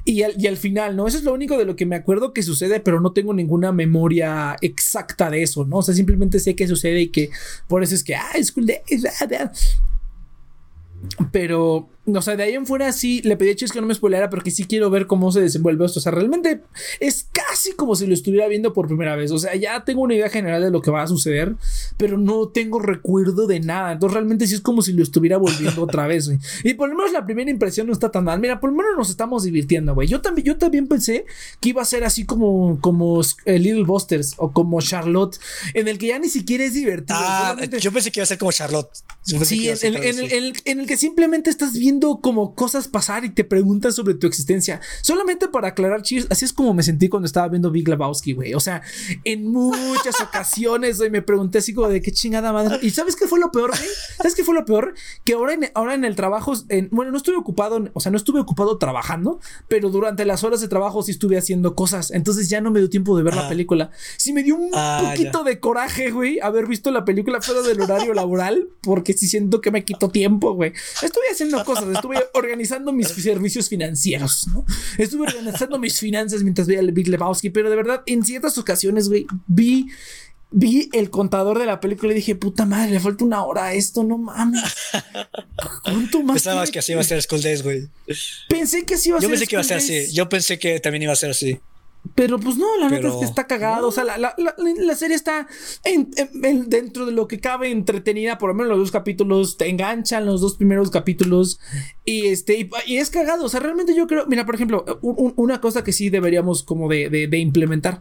Y al, y al final, ¿no? Eso es lo único de lo que me acuerdo que sucede, pero no tengo ninguna memoria exacta de eso, ¿no? O sea, simplemente sé que sucede y que por eso es que, ah, es cool de. Pero o sea, de ahí en fuera sí le pedí a Chis que no me spoileara porque sí quiero ver cómo se desenvuelve esto. O sea, realmente es casi como si lo estuviera viendo por primera vez. O sea, ya tengo una idea general de lo que va a suceder, pero no tengo recuerdo de nada. Entonces, realmente sí es como si lo estuviera volviendo otra vez, güey. Y por lo menos la primera impresión no está tan mal. Mira, por lo menos nos estamos divirtiendo, güey. Yo también, yo también pensé que iba a ser así como, como eh, Little Busters o como Charlotte, en el que ya ni siquiera es divertido. Ah, yo pensé que iba a ser como Charlotte. Sí, en, el, en el que simplemente estás viendo viendo como cosas pasar y te preguntan sobre tu existencia. Solamente para aclarar, Cheers, así es como me sentí cuando estaba viendo Big Lebowski, güey. O sea, en muchas ocasiones, güey, me pregunté así como de qué chingada madre. ¿Y sabes qué fue lo peor, güey? ¿Sabes qué fue lo peor? Que ahora en, ahora en el trabajo, bueno, no estuve ocupado, o sea, no estuve ocupado trabajando, pero durante las horas de trabajo sí estuve haciendo cosas. Entonces ya no me dio tiempo de ver la película. Sí me dio un ah, poquito de coraje, güey, haber visto la película fuera del horario laboral, porque sí siento que me quitó tiempo, güey. Estuve haciendo cosas, estuve organizando mis servicios financieros, ¿no? Estuve organizando mis finanzas mientras veía el Big Lebowski, pero de verdad, en ciertas ocasiones, güey, vi vi el contador de la película y dije, puta madre, le falta una hora a esto, no mames. ¿Cuánto más? Pensabas que así iba a ser School Days, güey. Pensé que así iba a ser. Yo pensé que iba a ser así. Yo pensé que también iba a ser así. Pero pues no, la neta es que está cagado. O sea, la, la, la, serie está dentro de lo que cabe entretenida. Por lo menos los dos capítulos te enganchan, los dos primeros capítulos. Y este, y, es cagado. O sea, realmente yo creo. Mira, por ejemplo, una cosa que sí deberíamos como de, de, implementar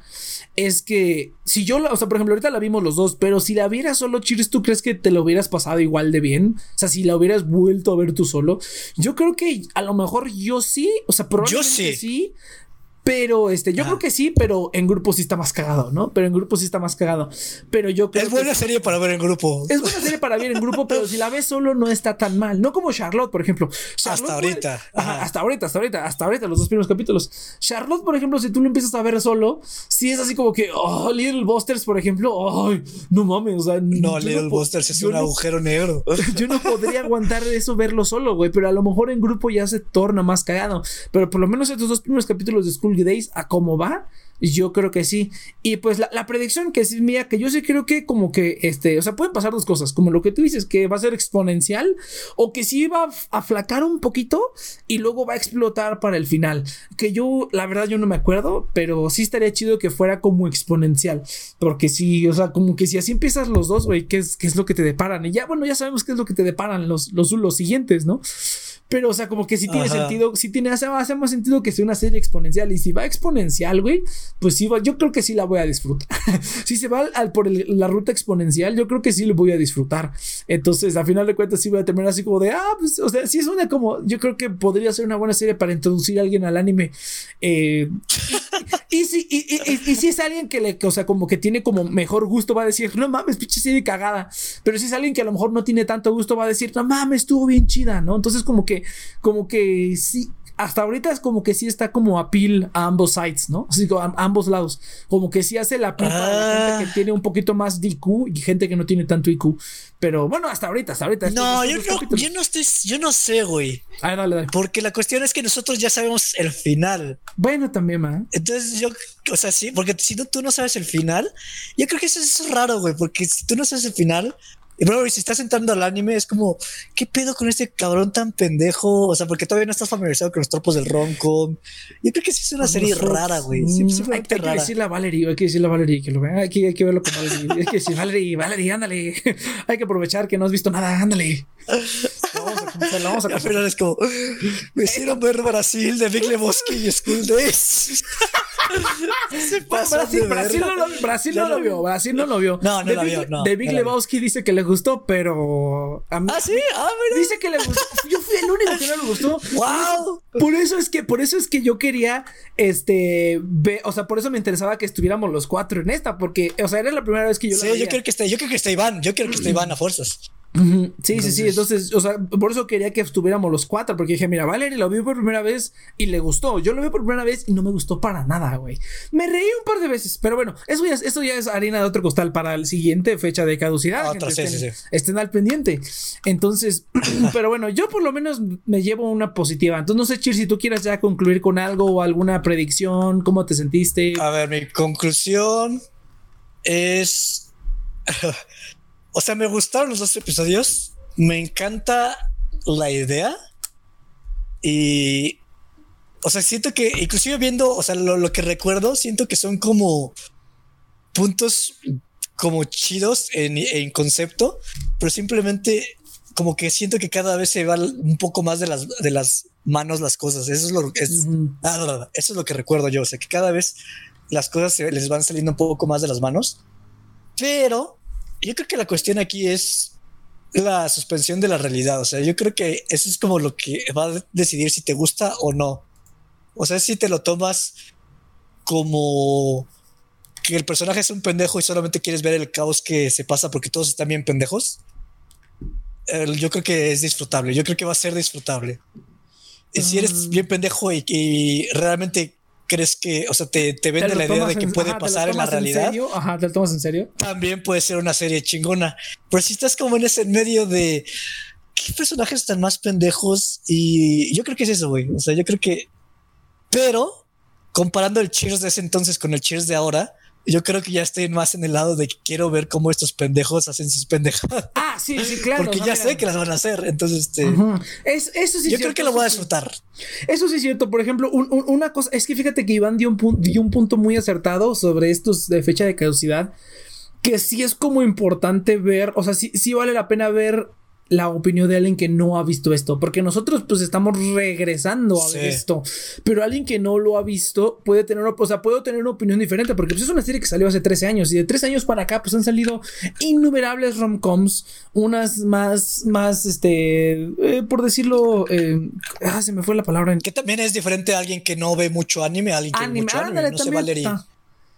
es que si yo, o sea, por ejemplo, ahorita la vimos los dos, pero si la vieras solo, Chiris, ¿tú crees que te lo hubieras pasado igual de bien? O sea, si la hubieras vuelto a ver tú solo, yo creo que a lo mejor yo sí, o sea, probablemente yo sí. sí pero este, yo creo que sí, pero en grupo sí está más cagado, ¿no? Pero en grupo sí está más cagado. Pero yo creo Es buena serie para ver en grupo. Es buena serie para ver en grupo, pero si la ves solo no está tan mal. No como Charlotte, por ejemplo. hasta ahorita. hasta ahorita, hasta ahorita, hasta ahorita, los dos primeros capítulos. Charlotte, por ejemplo, si tú lo empiezas a ver solo, sí es así como que, oh, Little Busters, por ejemplo, ay, no mames, o sea. No, Little Busters es un agujero negro. Yo no podría aguantar eso verlo solo, güey, pero a lo mejor en grupo ya se torna más cagado. Pero por lo menos estos dos primeros capítulos de School Days, a cómo va, yo creo que sí. Y pues la, predicción que es mía, que yo sí creo que como que, este, o sea, pueden pasar dos cosas, como lo que tú dices, que va a ser exponencial, o que sí va a aflacar un poquito y luego va a explotar para el final. Que yo, la verdad, yo no me acuerdo, pero sí estaría chido que fuera como exponencial. Porque sí, o sea, como que si así empiezas los dos, güey, ¿qué es, ¿qué es lo que te deparan? Y ya, bueno, ya sabemos qué es lo que te deparan los, los, los siguientes, ¿no? Pero, o sea, como que sí tiene sentido, sí tiene, hace, hace, más sentido que sea una serie exponencial. Y si va exponencial, güey, pues sí, yo creo que sí la voy a disfrutar. si se va por la ruta exponencial, yo creo que sí lo voy a disfrutar. Entonces, a final de cuentas, sí voy a terminar así como de, ah, pues, o sea, sí es una como, yo creo que podría ser una buena serie para introducir a alguien al anime. Eh, y, si, y, si es alguien que le, o sea, como que tiene como mejor gusto, va a decir, no mames, pinche serie cagada. Pero si es alguien que a lo mejor no tiene tanto gusto, va a decir, no mames, estuvo bien chida, ¿no? Entonces, como que como que sí, hasta ahorita es como que sí está como appeal a ambos sides, ¿no? Así a, ambos lados. Como que sí hace la appeal la gente que ah. tiene un poquito más de IQ y gente que no tiene tanto IQ. Pero bueno, hasta ahorita, hasta ahorita. No, yo no, yo no estoy, yo no sé, güey. Ah, dale, dale. Porque la cuestión es que nosotros ya sabemos el final. Bueno, también, man. Entonces yo, o sea, sí, porque si no, tú no sabes el final, yo creo que eso es raro, güey, porque si tú no sabes el final, bro, si estás entrando al anime, es como, ¿qué pedo con este cabrón tan pendejo? O sea, porque todavía no estás familiarizado con los tropos del ronco. Yo creo que sí es una serie rara, güey. Hay, que decirle a Valerie, hay que decirle a Valerie que lo vea. Hay que, hay que verlo con Valerie. hay que decir, Valerie, Valerie, ándale. hay que aprovechar que no has visto nada, ándale. Vamos a comenzar, vamos a es como, me hicieron ver Brasil de Big Lebowski y School Days. Brasil, Brasil, no lo, Brasil no lo vio. Brasil no lo vio. No, no lo vio. No, de Big Lebowski dice que le gustó, pero. A mí, ah, sí. Ah, Dice que le gustó. Yo fui el único que no le gustó. ¡Wow! Por eso es que, por eso es que yo quería, este, o sea, por eso me interesaba que estuviéramos los cuatro en esta, porque, o sea, era la primera vez que yo. Sí, yo quiero que esté, yo quiero que esté Iván, yo quiero que esté Iván a fuerzas. Sí, sí, sí. Entonces, o sea, por eso quería que estuviéramos los cuatro, porque dije, mira, Valerie lo vio por primera vez y le gustó. Yo lo vi por primera vez y no me gustó para nada, güey. Me reí un par de veces, pero bueno, eso ya, eso ya es harina de otro costal para la siguiente fecha de caducidad. estén, al pendiente. Entonces, pero bueno, yo por lo menos me llevo una positiva. Entonces, no sé, Chir, si tú quieras ya concluir con algo o alguna predicción, ¿cómo te sentiste? A ver, mi conclusión es. O sea, me gustaron los dos episodios. Me encanta la idea. Y. O sea, siento que, inclusive viendo, o sea, lo, que recuerdo, siento que son como puntos como chidos en, concepto, pero simplemente como que siento que cada vez se va un poco más de las, de las manos las cosas. Eso es lo, es, ah, eso es lo que recuerdo yo. O sea, que cada vez las cosas se les van saliendo un poco más de las manos, pero yo creo que la cuestión aquí es la suspensión de la realidad. O sea, yo creo que eso es como lo que va a decidir si te gusta o no. O sea, si te lo tomas como que el personaje es un pendejo y solamente quieres ver el caos que se pasa porque todos están bien pendejos. yo creo que es disfrutable. Yo creo que va a ser disfrutable. Y si eres bien pendejo y, realmente crees que, o sea, te, te vende la idea de que puede pasar en la realidad. Ajá, ¿te lo tomas en serio? También puede ser una serie chingona. Pero si estás como en ese medio de qué personajes están más pendejos y yo creo que es eso, güey. O sea, yo creo que, pero comparando el Cheers de ese entonces con el Cheers de ahora, yo creo que ya estoy más en el lado de que quiero ver cómo estos pendejos hacen sus pendejadas. Ah, sí, sí, claro. Porque ya sé que las van a hacer. Entonces, este. es, eso sí Yo creo que lo voy a disfrutar. Eso sí es cierto. Por ejemplo, una cosa es que fíjate que Iván dio un, dio un punto muy acertado sobre estos de fecha de caducidad. Que sí es como importante ver, o sea, sí, sí vale la pena ver la opinión de alguien que no ha visto esto, porque nosotros pues estamos regresando a ver esto, pero alguien que no lo ha visto puede tener, o sea, puede tener una opinión diferente, porque pues, es una serie que salió hace 13 años y de 13 años para acá pues han salido innumerables romcoms, unas más, más, este, eh, por decirlo, eh, ah, se me fue la palabra. Que también es diferente a alguien que no ve mucho anime, a alguien que ve mucho anime, no sé, Valerie.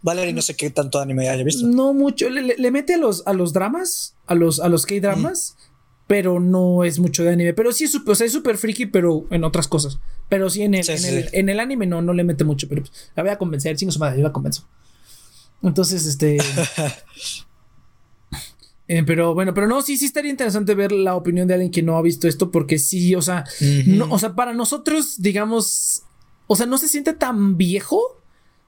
Valerie no sé qué tanto anime haya visto. No mucho, le, mete a los, a los dramas, a los, a los K-dramas pero no es mucho de anime. Pero sí es súper, o sea, es súper friki, pero en otras cosas. Pero sí en el, en, el anime no, no le mete mucho, pero pues, la voy a convencer, chingo su madre, yo la convenzo. Entonces, este. Eh, pero bueno, pero no, sí, sí estaría interesante ver la opinión de alguien que no ha visto esto, porque sí, o sea, no, o sea, para nosotros, digamos, o sea, no se siente tan viejo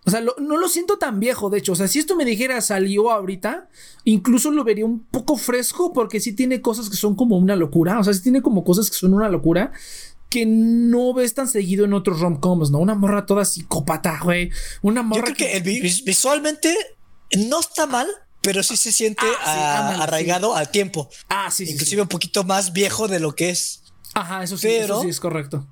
o sea, no lo siento tan viejo, de hecho. O sea, si esto me dijera salió ahorita, incluso lo vería un poco fresco porque sí tiene cosas que son como una locura. O sea, sí tiene como cosas que son una locura que no ves tan seguido en otros rom-coms, ¿no? Una morra toda psicópata, güey. Una morra. Yo creo que, visualmente no está mal, pero sí se siente ah, arraigado al tiempo. Ah, sí, Inclusive un poquito más viejo de lo que es. Ajá, eso sí, eso sí es correcto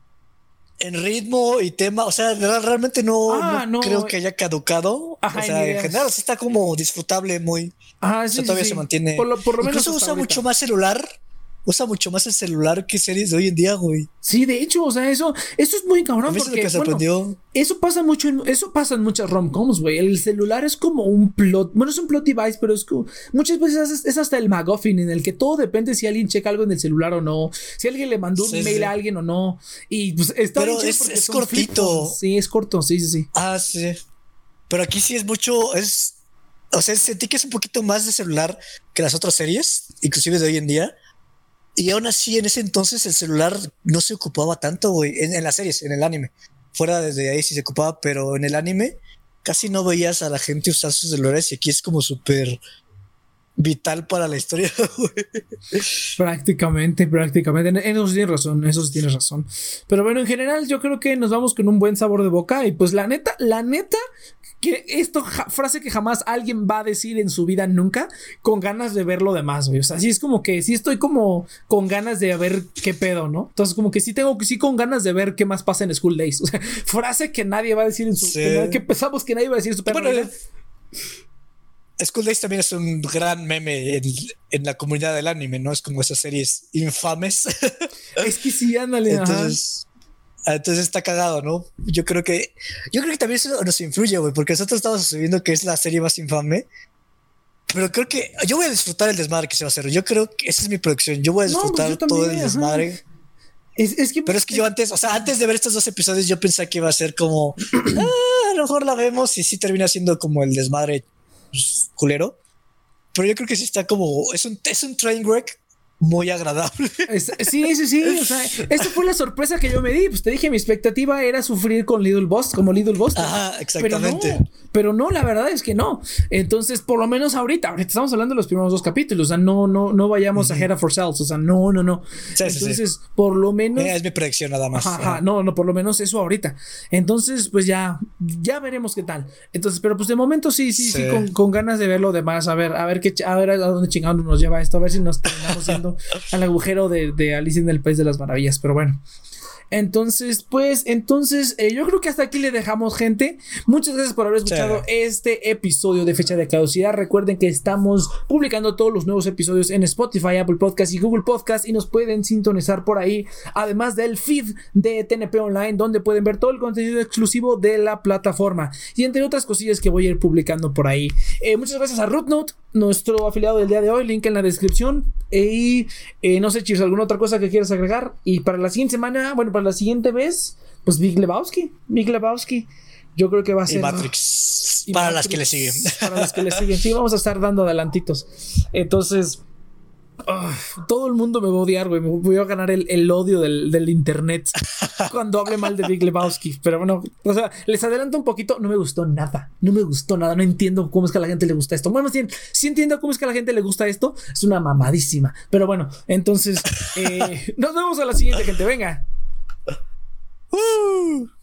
en ritmo y tema, o sea, realmente no, ah, creo que haya caducado. o sea, en general sí está como disfrutable, muy. Ah, sí, todavía se mantiene. Por lo, por lo Incluso usa mucho más celular usa mucho más el celular que series de hoy en día, güey. Sí, de hecho, o sea, eso, eso es muy cabrón. porque, eso pasa mucho en, eso pasa en muchas romcoms, güey. El celular es como un plot, bueno, es un plot device, pero es como, muchas veces es, hasta el McGuffin en el que todo depende si alguien checa algo en el celular o no, si alguien le mandó un mail a alguien o no. Y pues está Pero es, es cortito. Sí, es corto, sí, sí, sí. Ah, sí. Pero aquí sí es mucho, es, o sea, sentí que es un poquito más de celular que las otras series, inclusive de hoy en día. Y aún así, en ese entonces el celular no se ocupaba tanto, en, las series, en el anime. Fuera desde ahí sí se ocupaba, pero en el anime casi no veías a la gente usar sus celulares y aquí es como súper vital para la historia, Prácticamente, prácticamente. Eso sí razón, eso sí tienes razón. Pero bueno, en general yo creo que nos vamos con un buen sabor de boca y pues la neta, la neta, que esto, frase que jamás alguien va a decir en su vida nunca, con ganas de ver lo demás, güey. O sea, sí es como que sí estoy como con ganas de ver qué pedo, ¿no? Entonces, como que sí tengo que sí con ganas de ver qué más pasa en School Days. O sea, frase que nadie va a decir en su vida, que pensamos que nadie va a decir en su bueno, School Days también es un gran meme en, la comunidad del anime, ¿no? Es como esas series infames. Es que sí, ándale. Entonces, entonces está cagado, ¿no? Yo creo que, yo creo que también eso nos influye, güey, porque nosotros estamos asumiendo que es la serie más infame. Pero creo que yo voy a disfrutar el desmadre que se va a hacer. Yo creo que esa es mi producción. Yo voy a pues disfrutar todo el desmadre. Es, que, pero es que yo antes, o sea, antes de ver estos dos episodios, yo pensé que iba a ser como, ah, a lo mejor la vemos y sí termina siendo como el desmadre pues, culero. Pero yo creo que sí está como, es un, es un train wreck muy agradable. sí, sí, sí. O sea, esta fue la sorpresa que yo me di. Pues te dije, mi expectativa era sufrir con Little Boss, como Little Boss. Ajá, exactamente. Pero no, la verdad es que no. Entonces, por lo menos ahorita, ahorita estamos hablando de los primeros dos capítulos. O sea, no, no, no vayamos a Head of Ourselves. O sea, no, no, no. Entonces, por lo menos. Es mi predicción nada más. Ajá, no, no, por lo menos eso ahorita. Entonces, pues ya, ya veremos qué tal. Entonces, pero pues de momento sí, sí, sí, con, con, ganas de ver lo demás. A ver, a ver qué, a ver a dónde chingando nos lleva esto, a ver si nos terminamos siendo al agujero de, Alice en el País de las Maravillas, pero bueno. Entonces, pues, entonces, eh, yo creo que hasta aquí le dejamos, gente. Muchas gracias por haber escuchado este episodio de Fecha de Caducidad. Recuerden que estamos publicando todos los nuevos episodios en Spotify, Apple Podcast y Google Podcast y nos pueden sintonizar por ahí, además del feed de TNP Online, donde pueden ver todo el contenido exclusivo de la plataforma y entre otras cosillas que voy a ir publicando por ahí. Eh, muchas gracias a Rootnote, nuestro afiliado del día de hoy, link en la descripción. Y eh, no sé, Chis, ¿alguna otra cosa que quieras agregar? Y para la siguiente semana, bueno, para la siguiente vez, pues Big Lebowski. Big Lebowski. Yo creo que va a ser. Matrix. para las que le siguen. Para las que le siguen. Sí, vamos a estar dando adelantitos. Entonces. todo el mundo me va a odiar, güey. Voy a ganar el, odio del, internet cuando hable mal de Big Lebowski. Pero bueno, o sea, les adelanto un poquito. No me gustó nada. No me gustó nada. No entiendo cómo es que a la gente le gusta esto. Bueno, sí, sí entiendo cómo es que a la gente le gusta esto. Es una mamadísima. Pero bueno, entonces eh, nos vemos a la siguiente, gente. Venga. Uh.